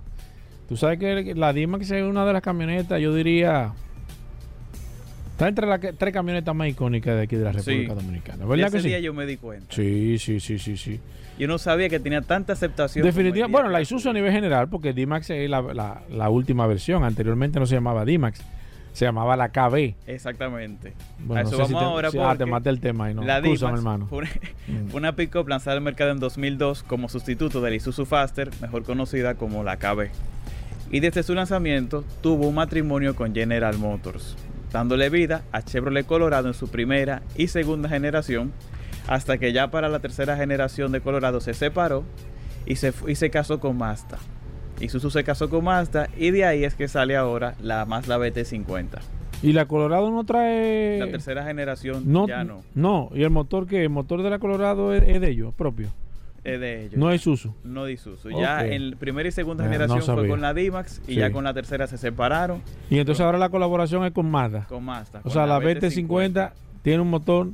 Tú sabes que la D-Max es una de las camionetas, yo diría. Está entre las tres camionetas más icónicas de aquí de la República Sí. Dominicana. Y ¿Verdad ese que día sí? yo me di cuenta. Sí, sí, sí, sí, sí. Yo no sabía que tenía tanta aceptación. Definitivamente, bueno, la Isuzu a nivel general, porque D-Max es la, la- la última versión. Anteriormente no se llamaba D-Max, se llamaba la KB. Exactamente. Bueno, A no eso si vamos te, ahora si- ah, te maté el tema ahí, no. la hermano. fue una, Mm. (laughs) pick-up lanzada al mercado en 2002 como sustituto del Isuzu Faster, mejor conocida como la KB. Y desde su lanzamiento tuvo un matrimonio con General Motors, dándole vida a Chevrolet Colorado en su primera y segunda generación, hasta que ya para la tercera generación de Colorado se separó y se, y se casó con Mazda. Isuzu se casó con Mazda y de ahí es que sale ahora la Mazda BT50. Y la Colorado no trae. La tercera generación no, ya no, No, y el motor que el motor de la Colorado es, es de ellos, propio. Es de ellos. No es Isuzu. No. Ok. Ya en primera y segunda Ah, no generación fue con la D-Max y Sí. ya con la tercera se separaron Y entonces ahora la colaboración es con Mazda. con Mazda. O con sea, la BT50 tiene un motor.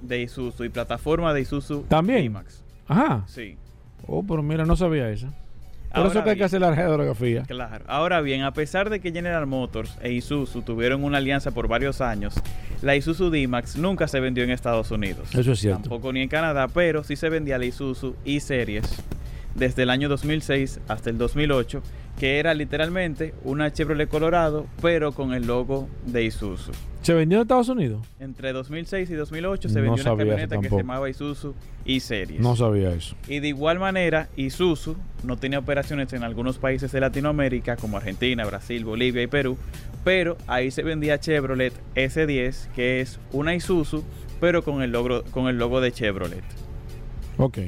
de Isuzu y plataforma de Isuzu También. D-Max. Ajá. Sí. Oh, pero mira, no sabía eso. Por Ahora eso que hay que hacer la radiografía. Claro. Ahora bien, a pesar de que General Motors e Isuzu tuvieron una alianza por varios años, la Isuzu D-Max nunca se vendió en Estados Unidos. Eso es cierto. Tampoco ni en Canadá, pero sí se vendía la Isuzu E-Series desde el año 2006 hasta el 2008, que era literalmente una Chevrolet Colorado, pero con el logo de Isuzu. ¿Se vendió en Estados Unidos? Entre 2006 y 2008 se No vendió una camioneta que se llamaba Isuzu E-Series. No sabía eso. Y de igual manera, Isuzu no tenía operaciones en algunos países de Latinoamérica, como Argentina, Brasil, Bolivia y Perú, pero ahí se vendía Chevrolet S10, que es una Isuzu, pero con el, logo, con el logo de Chevrolet. Ok.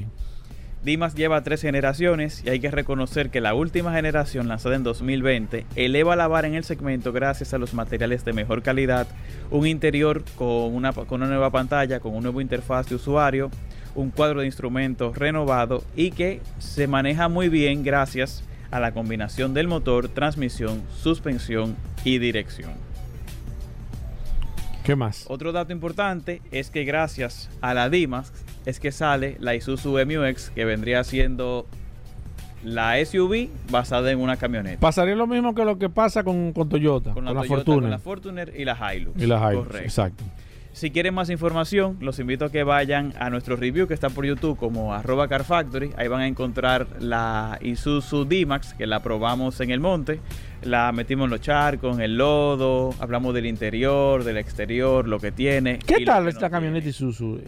Dimas lleva tres generaciones y hay que reconocer que la última generación, lanzada en 2020, eleva la vara en el segmento gracias a los materiales de mejor calidad, un interior con una, con una nueva pantalla, con un nuevo interfaz de usuario, un cuadro de instrumentos renovado y que se maneja muy bien gracias a la combinación del motor, transmisión, suspensión y dirección. ¿Qué más? Otro dato importante es que gracias a la Dimax es que sale la Isuzu MUX que vendría siendo la SUV basada en una camioneta. Pasaría lo mismo que lo que pasa con, con Toyota, con, con la, la Toyota, Fortuner. con la Fortuner y la Hilux. y la Hilux, Correcto. exacto. Si quieren más información, los invito a que vayan a nuestro review que está por YouTube como arroba Car Factory. Ahí van a encontrar la Isuzu D-Max, que la probamos en el monte. La metimos en los charcos, en el lodo, hablamos del interior, del exterior, lo que tiene. ¿Qué y tal esta no camioneta tiene. Isuzu?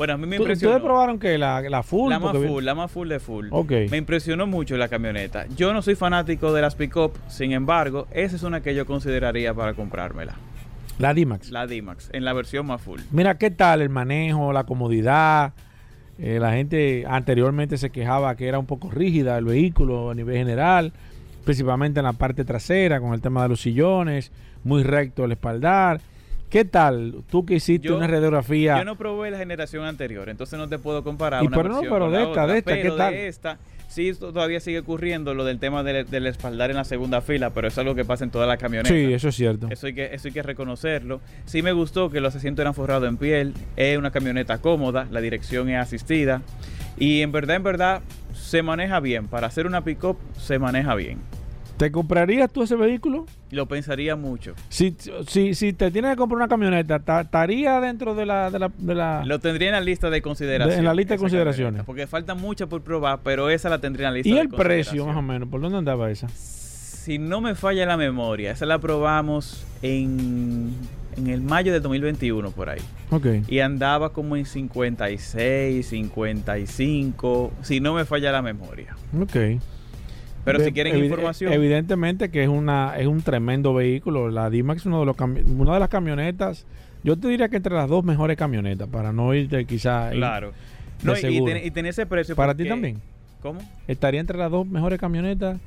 Bueno, a mí me ¿Tú- impresionó. ¿Ustedes probaron que la, la full? La más vi- full, la más full de full. Ok. Me impresionó mucho la camioneta. Yo no soy fanático de las pick-up, sin embargo, esa es una que yo consideraría para comprármela. La D-Max. La D-Max, en la versión más full. Mira, ¿qué tal el manejo, la comodidad? Eh, la gente anteriormente se quejaba que era un poco rígida el vehículo a nivel general, principalmente en la parte trasera, con el tema de los sillones, muy recto el espaldar. ¿Qué tal? Tú que hiciste Yo- una radiografía. Yo no probé la generación anterior, entonces no te puedo comparar Y una pero no, pero con de esta, otra. de esta, ¿qué tal? de esta, sí esto todavía sigue ocurriendo lo del tema del, del espaldar en la segunda fila, pero es algo que pasa en todas las camionetas. sí, eso es cierto. Eso hay, que, eso hay que reconocerlo. Sí me gustó que los asientos eran forrados en piel. Es una camioneta cómoda, la dirección es asistida. Y en verdad, en verdad, se maneja bien. Para hacer una pick-up, se maneja bien. ¿Te comprarías tú ese vehículo? Lo pensaría mucho. Si, si, si te tienes que comprar una camioneta, ta- ¿estaría dentro de la... De la, de la- Lo tendría en la lista de consideraciones. De- en la lista de consideraciones. camioneta, Porque falta mucha por probar, pero esa la tendría en la lista ¿Y de el precio, más o menos? ¿Por dónde andaba esa? Si no me falla la memoria, esa la probamos en, en el mayo de 2021 por ahí. Ok. Y andaba como en 56, 55, si no me falla la memoria. Ok. Pero De- si quieren evi- información, Evidentemente que es una es un tremendo vehículo. La D-Max es uno de los una de las camionetas. Yo te diría que entre las dos mejores camionetas, para no irte quizá. claro. No, y, tiene ese precio. Para ti también. ¿Cómo? Estaría entre las dos mejores camionetas.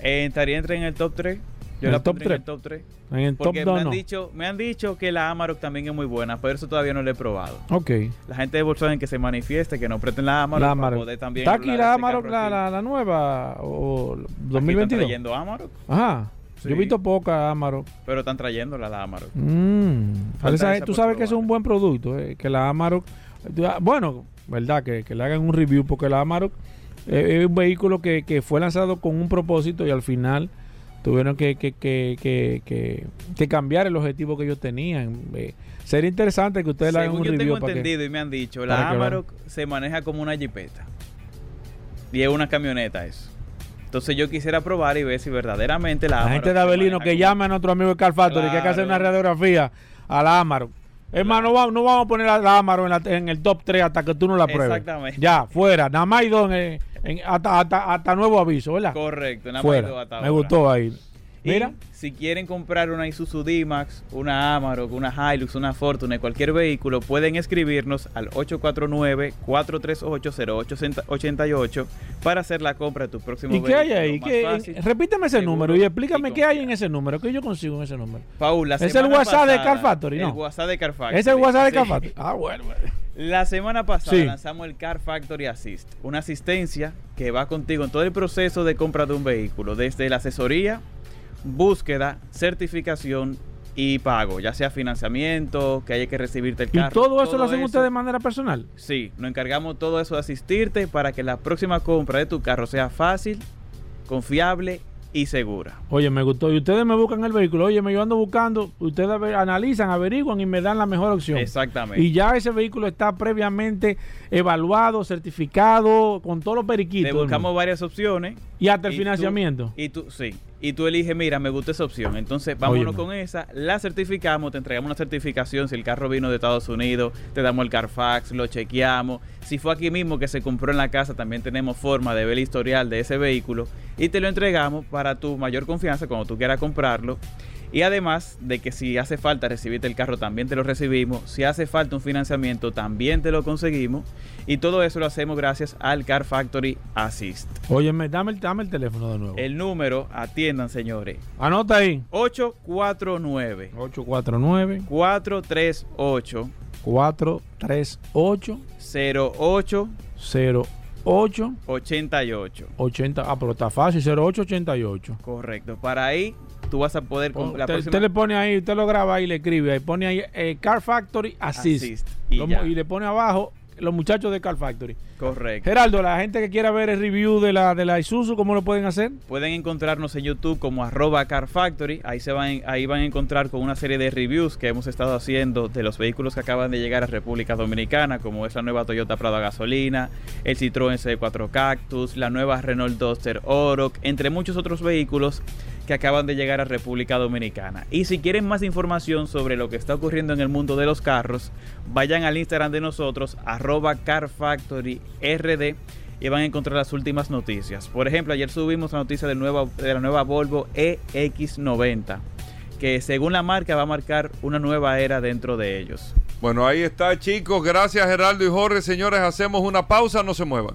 Eh, estaría entre en el top 3. Yo ¿En la top pondría en el 3? top 3. En el top Porque me 2 han, no. dicho, me han dicho que la Amarok también es muy buena, pero eso todavía no lo he probado. Ok. La gente de Volkswagen que se manifieste, que no preten la Amarok, La para Amarok. poder también ¿Está aquí la Amarok, la, la, la nueva o Aquí están 2022? trayendo Amarok, Ajá. Sí. Yo he visto poca Amarok. pero están trayendo la, Amarok. Mm. Esa- tú sabes que es un buen producto, eh, que la Amarok, bueno, verdad, que, que le hagan un review, porque la Amarok eh, es un vehículo que, que fue lanzado con un propósito y al final tuvieron que, que, que, que, cambiar el objetivo que ellos tenían. Eh, sería interesante que ustedes le hagan un yo review tengo para que- entendido y me han dicho, la. Amarok se maneja como una jipeta. Y es una camioneta eso. Entonces yo quisiera probar y ver si verdaderamente la la Amarok gente de maneja que como- llame a nuestro amigo de Car Factory que hay que hacer una Claro. radiografía a la Amarok. Es más, no, va- no vamos a poner a la Amarok en, la- en el top 3 hasta que tú no la pruebes. Exactamente. Ya, fuera. Nada más hay dos en- en- hasta, hasta, hasta nuevo aviso, ¿verdad? Correcto, nada más hay dos fuera. hasta Me ahora. gustó ahí. Y Mira, si quieren comprar una Isuzu D-Max, una Amarok, una Hilux, una Fortune, cualquier vehículo, pueden escribirnos al 849-438-0888 para hacer la compra de tu próximo ¿y qué hay vehículo ahí? más ¿Qué- fácil, repíteme ese seguro número y explícame y qué hay en ese número, que yo consigo en ese número. Paul, la ¿Es el WhatsApp de Car Factory, no? El WhatsApp de Car Factory. ¿Es el WhatsApp de. Car Factory? Ah, bueno. bueno. La semana pasada Sí. lanzamos el Car Factory Assist, una asistencia que va contigo en todo el proceso de compra de un vehículo, desde la asesoría, búsqueda, certificación y pago, ya sea financiamiento, que haya que recibirte el ¿Y carro. todo eso lo hacen ustedes de manera personal? Sí, nos encargamos todo eso de asistirte para que la próxima compra de tu carro sea fácil, confiable y segura. Oye, me gustó. Y ustedes me buscan el vehículo. Oye, me yo ando buscando. Ustedes analizan, averiguan y me dan la mejor opción. Exactamente. Y ya ese vehículo está previamente evaluado, certificado, con todos los periquitos. Te buscamos varias opciones. Y hasta el financiamiento. y tú, sí. Y tú eliges, mira, me gusta esa opción. Entonces, vámonos Óyeme. con esa. La certificamos, te entregamos una certificación. Si el carro vino de Estados Unidos, te damos el Carfax, lo chequeamos. Si fue aquí mismo que se compró en la casa, también tenemos forma de ver el historial de ese vehículo. Y te lo entregamos para tu mayor confianza cuando tú quieras comprarlo. Y además de que si hace falta recibirte el carro, también te lo recibimos. Si hace falta un financiamiento, también te lo conseguimos. Y todo eso lo hacemos gracias al Car Factory Assist. Óyeme, dame el, dame el teléfono de nuevo. El número, atiendan señores, Anota ahí. 849 849 438 438 08 08 88. 80. Ah, pero está fácil, 0888. Correcto. Para ahí tú vas a poder con la Usted, próxima usted le pone ahí, usted lo graba y le escribe. Ahí pone ahí eh, Car Factory Assist. Assist, y Lo- y le pone abajo los muchachos de Car Factory. Correcto. Geraldo, la gente que quiera ver el review de la, de la Isuzu, ¿cómo lo pueden hacer? Pueden encontrarnos en YouTube como arroba Car Factory. Ahí, se van, ahí van a encontrar con una serie de reviews que hemos estado haciendo de los vehículos que acaban de llegar a República Dominicana, como es la nueva Toyota Prado a gasolina, el Citroën C4 Cactus, la nueva Renault Duster Oroch, entre muchos otros vehículos que acaban de llegar a República Dominicana. Y si quieren más información sobre lo que está ocurriendo en el mundo de los carros, vayan al Instagram de nosotros, arroba Car Factory RD y van a encontrar las últimas noticias. Por ejemplo, ayer subimos la noticia nueva- de la nueva Volvo EX90, que según la marca va a marcar una nueva era dentro de ellos. Bueno, ahí está, chicos. Gracias, Geraldo y Jorge. Señores, hacemos una pausa, no se muevan.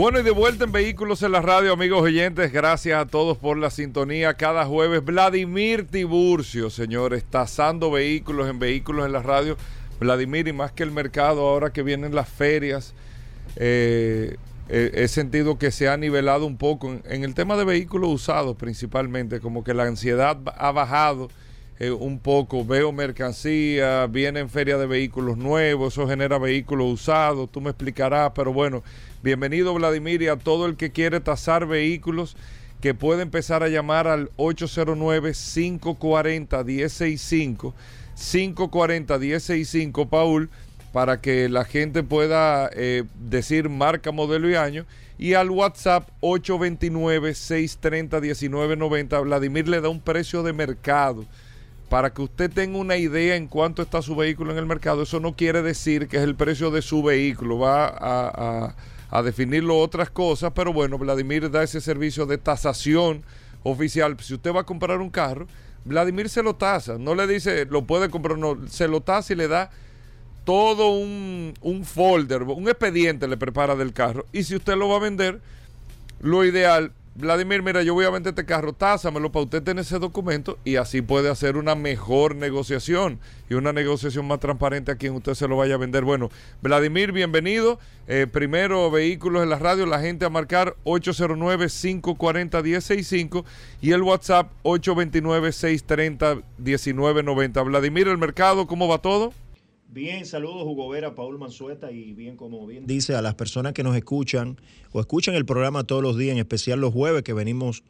Bueno, y de vuelta en Vehículos en la Radio, amigos oyentes. Gracias a todos por la sintonía. Cada jueves, Vladimir Tiburcio, señores, tasando vehículos en Vehículos en la Radio. Vladimir, y más que el mercado, ahora que vienen las ferias, eh, eh, he sentido que se ha nivelado un poco en, el tema de vehículos usados principalmente, como que la ansiedad ha bajado eh, un poco. Veo mercancía, vienen feria de vehículos nuevos, eso genera vehículos usados, tú me explicarás, pero bueno, bienvenido Vladimir y a todo el que quiere tasar vehículos que puede empezar a llamar al 809-540-1065, 540-1065, Paul, para que la gente pueda eh, decir marca, modelo y año. Y al WhatsApp 829-630-1990, Vladimir le da un precio de mercado para que usted tenga una idea en cuánto está su vehículo en el mercado. Eso no quiere decir que es el precio de su vehículo, va a, a- definirlo otras cosas, pero bueno, Vladimir da ese servicio de tasación oficial. Si usted va a comprar un carro, Vladimir se lo tasa, no le dice lo puede comprar, no, se lo tasa y le da todo un, un folder, un expediente le prepara del carro. Y si usted lo va a vender, lo ideal, Vladimir, mira, yo voy a vender este carro, tásamelo para usted tener ese documento y así puede hacer una mejor negociación y una negociación más transparente a quien usted se lo vaya a vender. Bueno, Vladimir, bienvenido. Eh, primero, vehículos en la radio, la gente a marcar 809-540-1065 y el WhatsApp 829-630-1990. Vladimir, el mercado, ¿cómo va todo? Bien, saludos Hugo Vera, Paul Manzueta y bien como bien dice a las personas que nos escuchan o escuchan el programa todos los días, en especial los jueves que venimos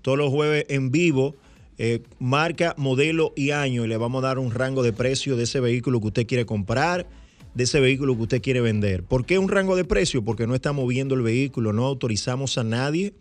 todos los jueves en vivo, eh, marca, modelo y año y le vamos a dar un rango de precio de ese vehículo que usted quiere comprar, de ese vehículo que usted quiere vender. ¿Por qué un rango de precio? Porque no estamos viendo el vehículo, no autorizamos a nadie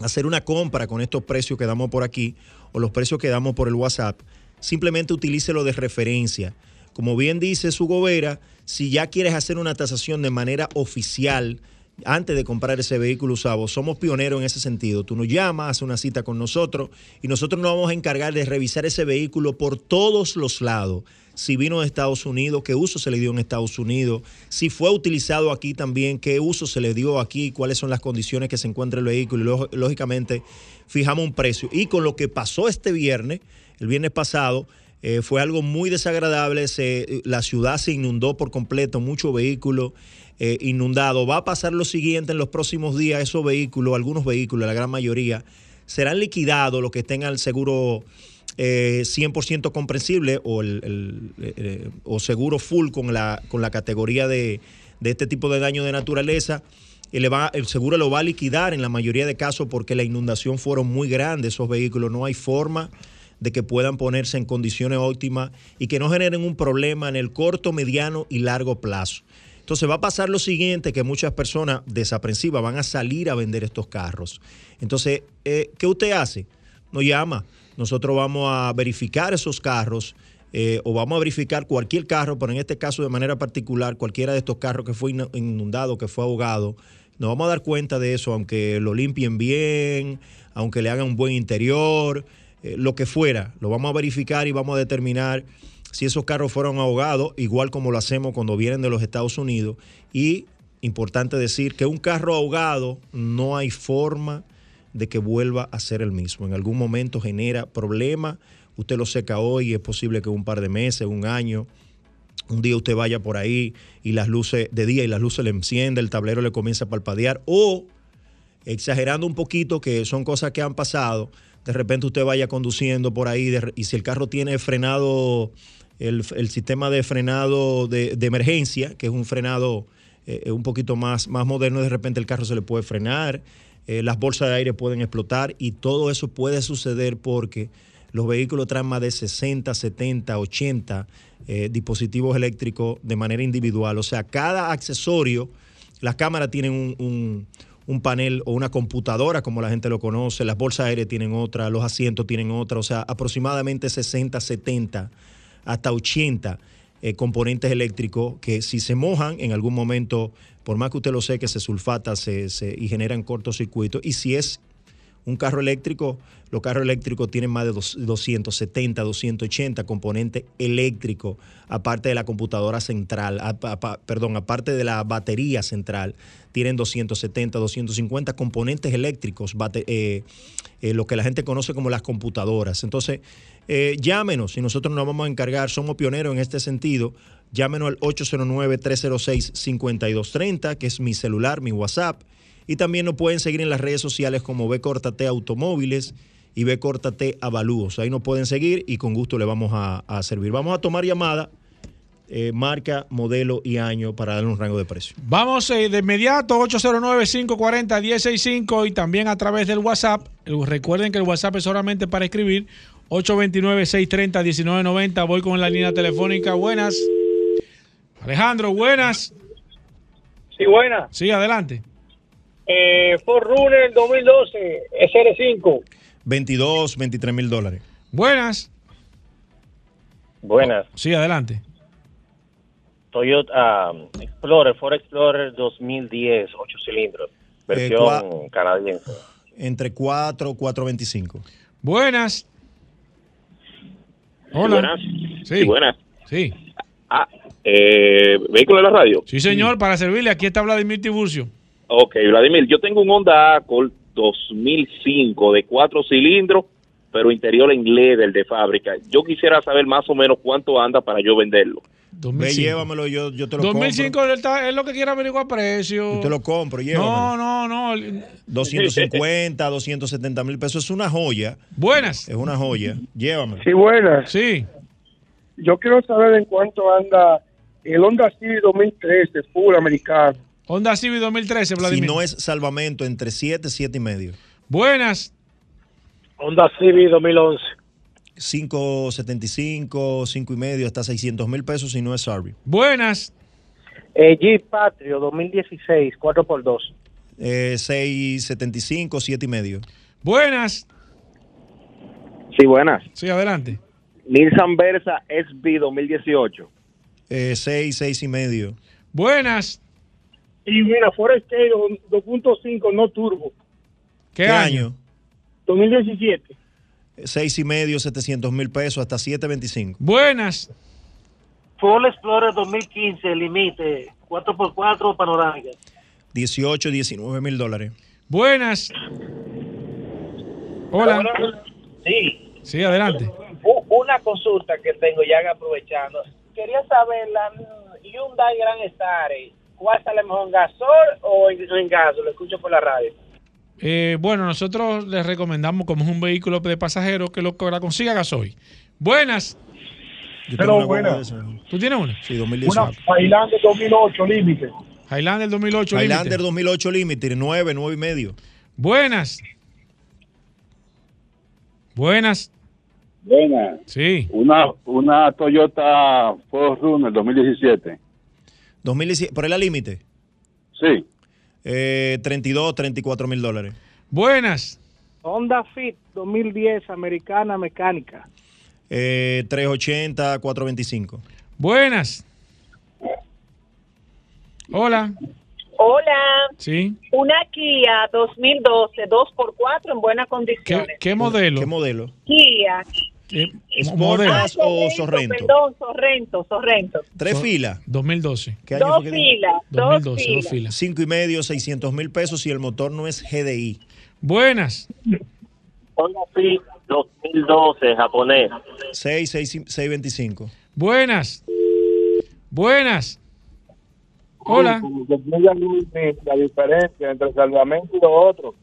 a hacer una compra con estos precios que damos por aquí o los precios que damos por el WhatsApp. Simplemente utilícelo de referencia. Como bien dice su gobera, si ya quieres hacer una tasación de manera oficial antes de comprar ese vehículo usado, somos pioneros en ese sentido. Tú nos llamas, haces una cita con nosotros y nosotros nos vamos a encargar de revisar ese vehículo por todos los lados. Si vino de Estados Unidos, qué uso se le dio en Estados Unidos, si fue utilizado aquí también, qué uso se le dio aquí, cuáles son las condiciones que se encuentra el vehículo y lógicamente fijamos un precio. Y con lo que pasó este viernes, el viernes pasado. Eh, fue algo muy desagradable. Se, la ciudad se inundó por completo, mucho vehículo eh, inundado. Va a pasar lo siguiente en los próximos días. Esos vehículos, algunos vehículos, la gran mayoría, serán liquidados los que tengan el seguro eh, 100% comprensible o, el, el, eh, o seguro full con la, con la categoría de, de este tipo de daño de naturaleza. Y le va, el seguro lo va a liquidar en la mayoría de casos porque la inundación fueron muy grandes esos vehículos. No hay forma de que puedan ponerse en condiciones óptimas y que no generen un problema en el corto, mediano y largo plazo. Entonces va a pasar lo siguiente, que muchas personas desaprensivas van a salir a vender estos carros. Entonces, eh, ¿qué usted hace? Nos llama. Nosotros vamos a verificar esos carros eh, o vamos a verificar cualquier carro, pero en este caso de manera particular, cualquiera de estos carros que fue inundado, que fue ahogado, nos vamos a dar cuenta de eso, aunque lo limpien bien, aunque le hagan un buen interior, eh, lo que fuera, lo vamos a verificar y vamos a determinar si esos carros fueron ahogados, igual como lo hacemos cuando vienen de los Estados Unidos. Y importante decir que un carro ahogado no hay forma de que vuelva a ser el mismo. En algún momento genera problemas. Usted lo seca hoy, es posible que un par de meses, un año, un día usted vaya por ahí y las luces de día y las luces le enciende, el tablero le comienza a palpadear o exagerando un poquito que son cosas que han pasado, de repente usted vaya conduciendo por ahí y si el carro tiene frenado el, sistema de frenado de, emergencia, que es un frenado eh, un poquito más, más moderno, de repente el carro se le puede frenar, eh, las bolsas de aire pueden explotar y todo eso puede suceder porque los vehículos traen más de 60, 70, 80 eh, dispositivos eléctricos de manera individual. O sea, cada accesorio, las cámaras tienen un, un, panel o una computadora, como la gente lo conoce, las bolsas aire tienen otra, los asientos tienen otra, o sea, aproximadamente 60, 70 hasta 80 eh, componentes eléctricos que si se mojan en algún momento, por más que usted lo seque, se sulfata se, se, y generan cortocircuitos. Y si es un carro eléctrico, los carros eléctricos tienen más de 270, 280 componentes eléctricos, aparte de la computadora central, perdón, aparte de la batería central, tienen 270, 250 componentes eléctricos, eh, eh, lo que la gente conoce como las computadoras. Entonces, eh, llámenos y nosotros nos vamos a encargar, somos pioneros en este sentido. Llámenos al 809-306-5230, que es mi celular, mi WhatsApp. Y también nos pueden seguir en las redes sociales como B T Automóviles y B T Avalúos. Ahí nos pueden seguir y con gusto le vamos a, a servir. Vamos a tomar llamada. Eh, marca, modelo y año para darle un rango de precio. Vamos eh, de inmediato, 809-540-165 y también a través del WhatsApp. Recuerden que el WhatsApp es solamente para escribir 829-630-1990. Voy con la línea telefónica. Buenas. Alejandro, buenas. Sí, buenas. Sí, adelante. Eh, Ford Runner 2012, SR5. 22, 23 mil dólares. Buenas. Buenas. Sí, adelante. Toyota um, Explorer, Ford Explorer 2010, 8 cilindros, versión eh, canadiense. Entre 4 425. Buenas. Hola. Buenas. Sí. sí buenas. Sí. Ah, eh, ¿vehículo de la radio? Sí, señor, sí. para servirle. Aquí está Vladimir Tiburcio. Ok, Vladimir, yo tengo un Honda Accord 2005 de 4 cilindros, pero interior en leather de fábrica. Yo quisiera saber más o menos cuánto anda para yo venderlo. 2005. Ve, llévamelo, yo, yo te lo 2005 compro. 2005 es lo que quiere averiguar precio. Yo te lo compro, llévamelo. No, no, no. 250, 270 mil pesos. Es una joya. Buenas. Es una joya. Llévamelo. Sí, buenas. Sí. Yo quiero saber en cuánto anda el Honda Civic 2013, full americano. Honda Civic 2013, Vladimir. Si no es salvamento, entre 7, 7 y medio. Buenas. Honda Civic 2011. 575, 5 y medio, hasta 600 mil pesos si no es Sarby. Buenas. Eh, Jeep Patrio 2016, 4x2. Eh, 675, 7 y medio. Buenas. Sí, buenas. Sí, adelante. Nissan Versa SB 2018. Eh, 6, 6 y medio. Buenas. Y mira, Forest 2.5 no turbo. ¿Qué, ¿Qué año? año? 2017. 6 y medio, 700 mil pesos, hasta 725. Buenas. Ford Explorer 2015, límite, 4x4 panorámica. 18, 19 mil dólares. Buenas. Hola. Sí. Sí, adelante. Un una consulta que tengo ya aprovechando. Quería saber la Hyundai Grand Star, ¿cuál sale mejor en gasol o en, en gas? Lo escucho por la radio. Eh, bueno, nosotros les recomendamos, como es un vehículo de pasajeros, que lo que la consiga gasoil. Buenas. Yo Pero tengo una buena. esa. ¿Tú tienes una? Sí, Una 2018. Highlander 2008 límite. Highlander 2008. Highlander límite. 2008 Limited, 9, 9 y medio. Buenas. Buenas. Buena. Sí. Una, una Toyota Forerunner 2017. 2017, ¿Por el límite? Sí. Eh, 32, 34 mil dólares. Buenas. Honda Fit 2010, americana mecánica. Eh, 380, 425. Buenas. Hola. Hola, Sí. una Kia 2012, 2x4 en buenas ¿Qué, condiciones. qué modelo? ¿Qué modelo? Kia. ¿Qué ¿Sportback Ah, o Sorrento, Sorrento? Perdón, Sorrento, Sorrento. Tres So- filas. 2012. ¿Qué año Dos fue que dijo? filas, dos 2012, dos filas. filas. Cinco y medio, 600 mil pesos si el motor no es GDI. Buenas. Honda Fit 2012, japonés. 6, 6, 625. Buenas. Buenas. Hola. La diferencia entre salvamento y lo otro.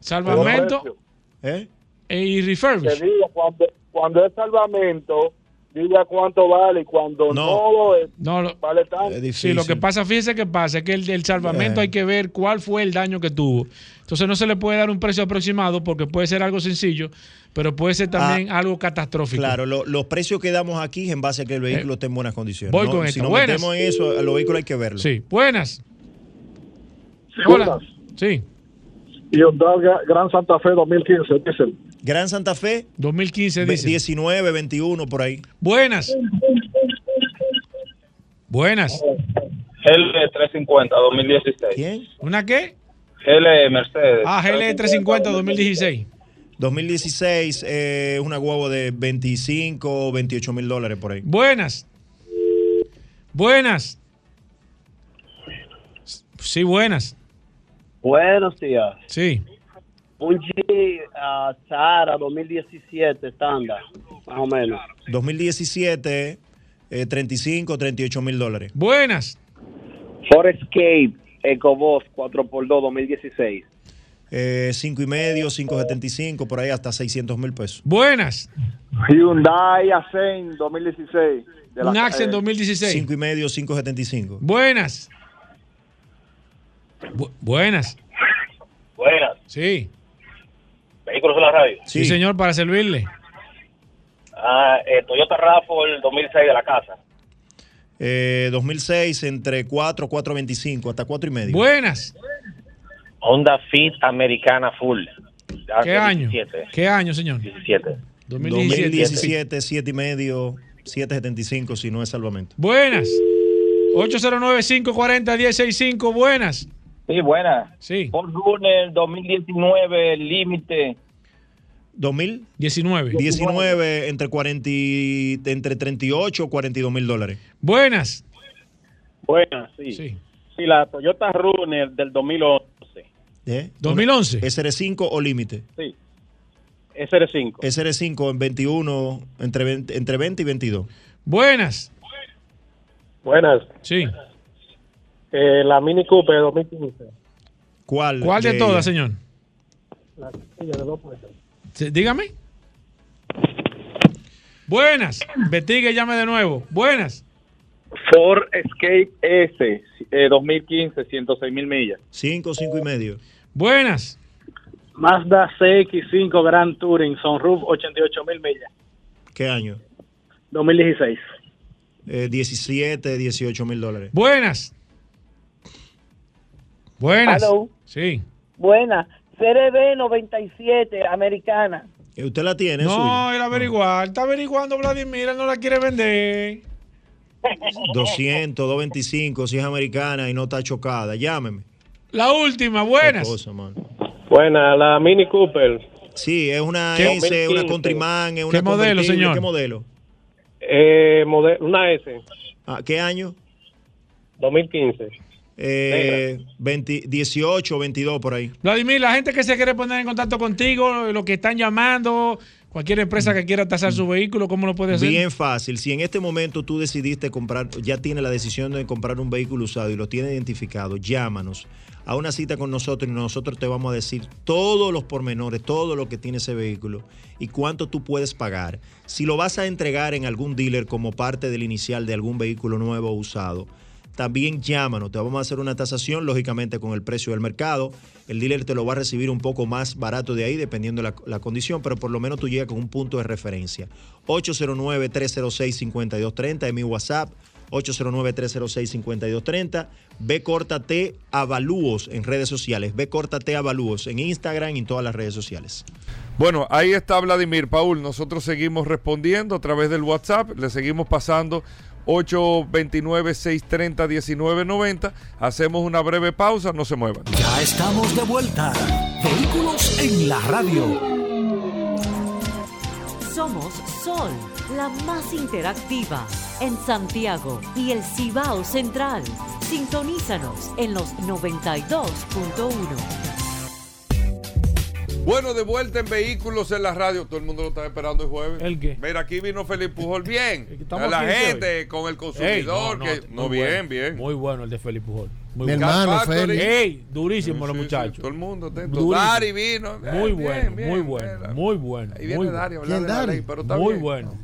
Salvamento ¿Eh? y refurbish. cuando, cuando es salvamento, diga cuánto vale y cuando no, lo es, No, lo- vale tanto. Sí, lo que pasa, fíjese que pasa, es que el, el salvamento Eh. hay que ver cuál fue el daño que tuvo. Entonces no se le puede dar un precio aproximado porque puede ser algo sencillo, pero puede ser también algo catastrófico. Claro, lo- los precios que damos aquí es en base a que el vehículo esté en buenas condiciones. Eh, voy No, con si nos Buenas. metemos en eso, a los vehículos hay que verlo. Sí, buenas. Hola. Sí. Hyundai Gran Santa Fe 2015, diésel. Gran Santa Fe. 2015 ve- dice. 19, 21, por ahí. Buenas. Buenas. L350 2016. ¿Quién? ¿Una qué? L Mercedes. Ah, GL 350 2016. 2016 eh, es una guagua de 25 o 28 mil dólares por ahí. Buenas. Buenas. Sí, buenas. Buenos días. Sí. Un G ah, Sahara 2017 estándar, más o menos. 2017, eh, 35 o 38 mil dólares. Buenas. Ford Escape EcoBoost 4x2 2016. Eh, 5 y medio, 5.75, por ahí hasta 600 mil pesos. Buenas. Hyundai Accent 2016. de la- Un Accent eh, 2016. 5 y medio, 5.75. Buenas. Bu- buenas. Buenas. Sí. Vehículos en la radio. sí. señor, para servirle. Ah, eh, Toyota RAV4 2006 de la casa. Eh, 2006 entre 4, 4.25 hasta 4 y medio. Buenas. Honda Fit Americana Full. ¿Qué año? 17. ¿Qué año, señor? 17. 2017. 2017, 7 y medio, 7.75 si no es salvamento. Buenas. 809-540-1065. Buenas. Sí, buena. Sí. Ford Runner 2019, límite. 2000 19. 19 entre 40 y- entre 38 o 42 mil dólares. Buenas. Buena, sí. Sí. Sí, la Toyota Runner del 2011. ¿Eh? 2011. SR5 o límite. Sí. SR5. SR5 en 21, entre 20, entre 20 y 22. Buenas. Buenas. Sí. Eh, la Mini Cooper 2015. ¿Cuál? ¿Cuál de todas, ellas? señor? La silla de dos puertas. Sí, Dígame. Buenas. Betigue, llame de nuevo. Buenas. Ford Escape S eh, 2015, 106 mil millas. 5, 5 y medio. Buenas. Mazda CX5 Grand Touring, Sunroof 88 mil millas, ¿Qué año? 2016. Eh, 17, 18 mil dólares. Buenas. Buenas. Hello. Sí. Buena. CRB 97, americana. Eh, ¿Usted la tiene? No, él averiguar. Está averiguando Vladimir, él no la quiere vender. (laughs) 200, 225, si es americana y no está chocada. Llámeme. La última, buenas. cosa, mano. Buena, la Mini Cooper. Sí, es una ¿Qué? S, una 2015. Countryman, es una ¿Qué modelo, señor? ¿Qué modelo? Eh, mode- una S, Ah, ¿Qué año? 2015. Eh, 20 18, 22 por ahí. Vladimir, la gente que se quiere poner en contacto contigo, los que están llamando, Cualquier empresa que quiera tasar su vehículo, ¿cómo lo puede hacer? Bien fácil. Si en este momento tú decidiste comprar, ya tienes la decisión de comprar un vehículo usado y lo tienes identificado, llámanos a una cita con nosotros y nosotros te vamos a decir todos los pormenores, todo lo que tiene ese vehículo y cuánto tú puedes pagar. Si lo vas a entregar en algún dealer como parte del inicial de algún vehículo nuevo o usado, también llámanos, te vamos a hacer una tasación, lógicamente con el precio del mercado. El dealer te lo va a recibir un poco más barato de ahí, dependiendo de la, la condición, pero por lo menos tú llegas con un punto de referencia. 809-306-5230 es mi WhatsApp. 809-306-5230. Ve Córtate Avalúos en redes sociales. Ve Córtate Avalúos en Instagram y en todas las redes sociales. Bueno, ahí está Vladimir Paul. Nosotros seguimos respondiendo a través del WhatsApp. Le seguimos pasando 829-630-1990. Hacemos una breve pausa. No se muevan. Ya estamos de vuelta. Vehículos en la radio. Somos Sol, la más interactiva en Santiago y el Cibao Central. Sintonízanos en los 92.1. Bueno, de vuelta en vehículos en la radio. Todo el mundo lo está esperando el jueves. ¿El qué? Mira, aquí vino Felipe Pujol bien. (laughs) estamos A la gente, con el consumidor. Ey, que, no, muy bien, bueno, bien. Muy bueno el de Felipe Pujol. Muy Mi bueno. hermano. Félix. Ey, durísimo los Sí, sí, muchachos. todo el mundo. Dari vino. Muy Bien, bueno, bien, muy bien. bueno, muy bueno. Ahí viene muy Dari a bueno. hablar de la ley, pero está Muy bien. bueno.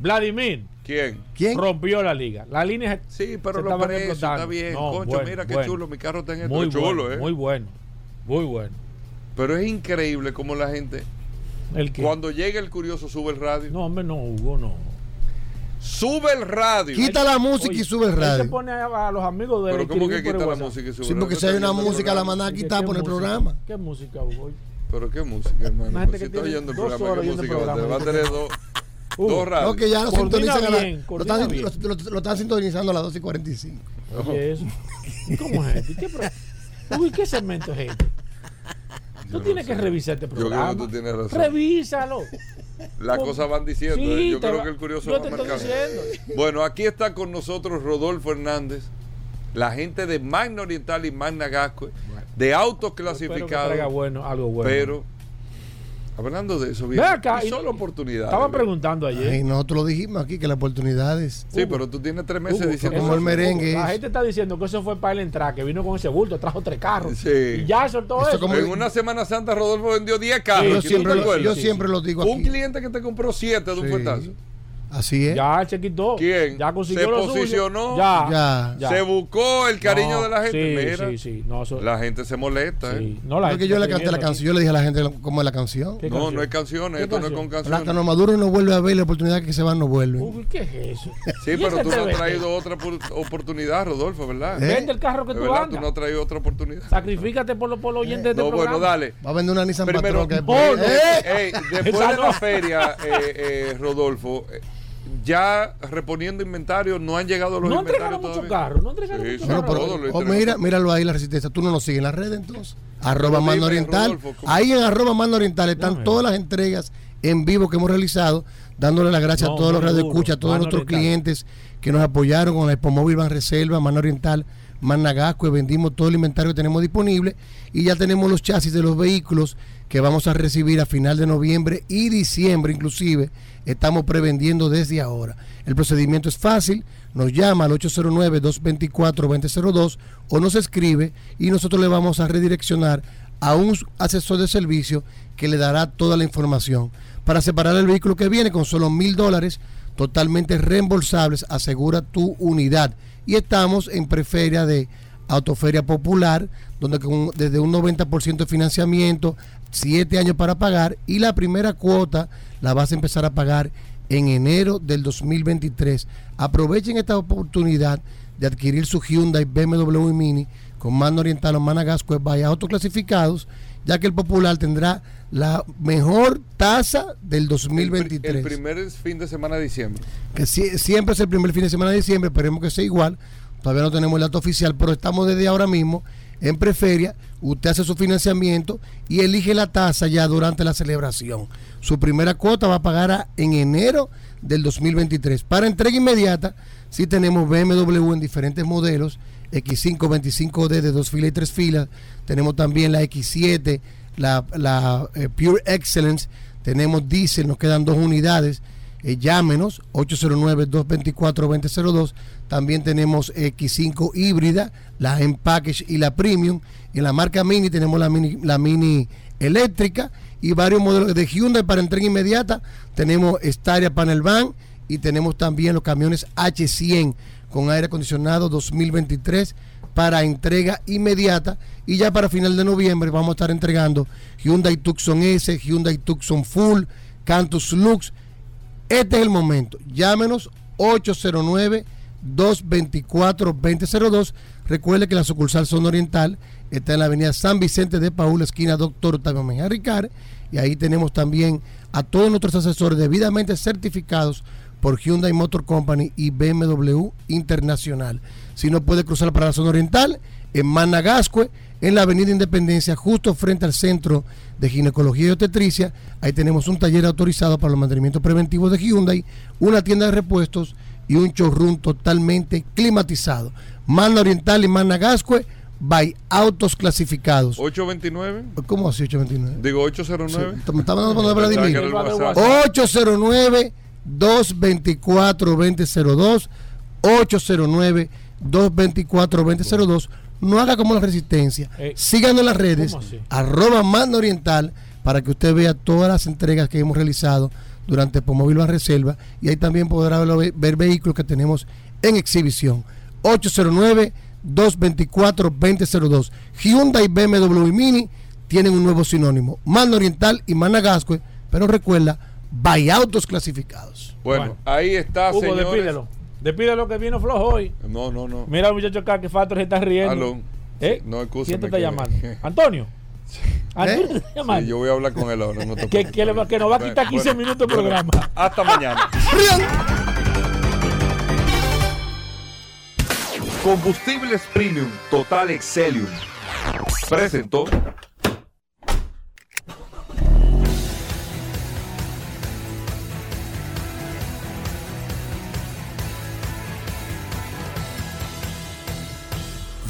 Vladimir. ¿Quién? ¿Quién? Rompió la liga. La línea Sí, pero se los precios, explotando. está bien. No, Concho, mira qué chulo. Mi carro está en esto. Muy chulo, ¿eh? Muy bueno. Muy bueno. Pero es increíble cómo la gente. ¿El qué? Cuando llega el curioso, sube el radio. No, hombre, no, Hugo, no. Sube el radio. Quita la música y sube el Él se radio. pone a, a los amigos de Pero ¿cómo que quita la música y sube Sí, el porque radio? si hay una música, la mandan a ¿Y qué quitar por el programa. ¿Qué música, Hugo? Pero qué música, hermano. Pues si que está tiene oyendo el dos programa, ¿qué música va a tener? Va a tener dos, Uh, (laughs) dos radios. No, que ya lo Coordina sintonizan a la- lo, están, lo- lo- lo están sintonizando a las 12 y 45. Oye, eso. ¿Cómo es esto? ¿Y ¿Qué, pro- Uy, ¿qué segmento es este? Tú tienes que revisar este Yo creo programa. que tú tienes razón. Revísalo. Las cosas van diciendo. Sí, ¿eh? Yo creo va- que el curioso yo va te estoy marcando. diciendo. Bueno, aquí está con nosotros Rodolfo Hernández, la gente de Magna Oriental y Magna Gasco, de autos clasificados. algo bueno. Pero, hablando de eso, bien, acá, y solo oportunidades. Estaba preguntando ayer. Ay, nosotros lo dijimos aquí, que las oportunidades. Sí, pero tú tienes tres meses Hugo, diciendo como el merengue. La gente está diciendo que eso fue para él entrar, que vino con ese bulto, trajo tres carros. Sí. Y ya soltó Eso eso. como- En una Semana Santa Rodolfo vendió 10 carros. yo, ¿tú siempre lo, acuerdas? yo siempre lo digo Un aquí. cliente que te compró 7 de un Sí. Así es. Ya se quitó. ¿Quién? Ya consiguió Se lo suyo. posicionó. Ya. Ya. Se buscó el cariño No, de la gente. sí, Mira, sí, sí. No, eso- la gente se molesta. ¿eh? sí. No, la Porque gente yo le canté la canción, yo le dije a la gente cómo es la canción. ¿Qué No, canción? no es canciones, ¿Qué esto no es canción? con canciones. Plátano maduro no vuelve a ver la oportunidad que se van no vuelven. Uy, ¿qué es eso? Sí, ¿Y pero tú no has traído otra por- oportunidad, Rodolfo, ¿verdad? ¿Eh? Vende el carro que tú andas. tú no has traído otra oportunidad. Sacrifícate por los por los oyentes de No, bueno, dale. Va a vender una Nissan Primero, no, no. ¡Eh! Ey, después de no. la feria, eh, eh, Rodolfo, eh, ya reponiendo inventario, no han llegado los No inventarios entregaron muchos todavía. carros, no entregaron Sí, muchos sí, Bueno, carros. pero- oh, mira, míralo ahí la resistencia. Tú no nos sigues en las redes entonces. Arroba Pero Mando dime, Oriental. Ahí en arroba Mando Oriental están Déjame todas las entregas en vivo que hemos realizado, dándole las gracias No, a todos los radioescuchas, a todos nuestros Oriental. clientes que nos apoyaron con la Expo Móvil Van Reserva, Mano Oriental, Managasco, y vendimos todo el inventario que tenemos disponible y ya tenemos los chasis de los vehículos que vamos a recibir a final de noviembre y diciembre inclusive. Estamos prevendiendo desde ahora. El procedimiento es fácil, nos llama al 809-224-2002 o nos escribe y nosotros le vamos a redireccionar a un asesor de servicio que le dará toda la información. Para separar el vehículo que viene con solo mil dólares, totalmente reembolsables, asegura tu unidad. Y estamos en preferia de Autoferia Popular, donde con desde un 90% de financiamiento, 7 años para pagar y la primera cuota la vas a empezar a pagar en enero del 2023. Aprovechen esta oportunidad de adquirir su Hyundai BMW Mini con mando oriental o Managasco vaya autoclasificados, ya que el Popular tendrá la mejor tasa del El, pri- 2023 el primer fin de semana de diciembre. que sie- siempre es el primer fin de semana de diciembre, esperemos que sea igual. Todavía no tenemos el dato oficial, pero estamos desde ahora mismo en Preferia. Usted hace su financiamiento y elige la tasa ya durante la celebración. Su primera cuota va a pagar a- en enero del 2023. Para entrega inmediata, sí tenemos BMW en diferentes modelos, X5, 25D de dos filas y tres filas. Tenemos también la X7, la, eh, Pure Excellence tenemos diésel, nos quedan dos unidades. Eh, llámenos 809-224-2002. También tenemos X5 híbrida, la M Package y la Premium. En la marca Mini tenemos la Mini, la mini eléctrica y varios modelos de Hyundai para entrega inmediata. Tenemos Staria Panel Van y tenemos también los camiones H100 con aire acondicionado 2023 para entrega inmediata y ya para final de noviembre vamos a estar entregando Hyundai Tucson S, Hyundai Tucson Full, Cantus Lux. Este es el momento. Llámenos 809 224 2002. Recuerde que la sucursal Zona Oriental está en la avenida San Vicente de Paúl, esquina Doctor Octavio Mejía Ricard. Y ahí tenemos también a todos nuestros asesores debidamente certificados por Hyundai Motor Company y BMW Internacional. Si no puede cruzar para la zona oriental, en Managascue, en la Avenida Independencia, justo frente al Centro de Ginecología y Obstetricia. Ahí tenemos un taller autorizado para los mantenimientos preventivos de Hyundai, una tienda de repuestos y un showroom totalmente climatizado. Mana Oriental y Managascue by autos clasificados. 829. ¿Cómo así 829? Digo 809. Sí, me estaba dando de Vladimir. 809 224 2002 809 224 2002 no haga como la resistencia. Eh, Síganos en las redes, arroba Manda Oriental, para que usted vea todas las entregas que hemos realizado durante Pomóvil a Reserva. Y ahí también podrá ver, ver vehículos que tenemos en exhibición. 809-224-2002. Hyundai, BMW Mini tienen un nuevo sinónimo. Manda Oriental y Managascue. Pero recuerda, by autos clasificados. Bueno, ahí está, Hugo, señores. despídelo. Despídelo que vino flojo hoy. No, no, no. Mira al muchacho acá que Factor se está riendo. Aló. ¿Eh? No, ¿Quién te está que- llamando? (laughs) ¿Antonio? ¿Antonio te está Sí, llamando? yo voy a hablar con él ahora. No Que, (laughs) que le va- que nos va a quitar 15 Bueno, minutos de bueno, programa. Hasta mañana. (laughs) Combustibles Premium Total Excelium presentó.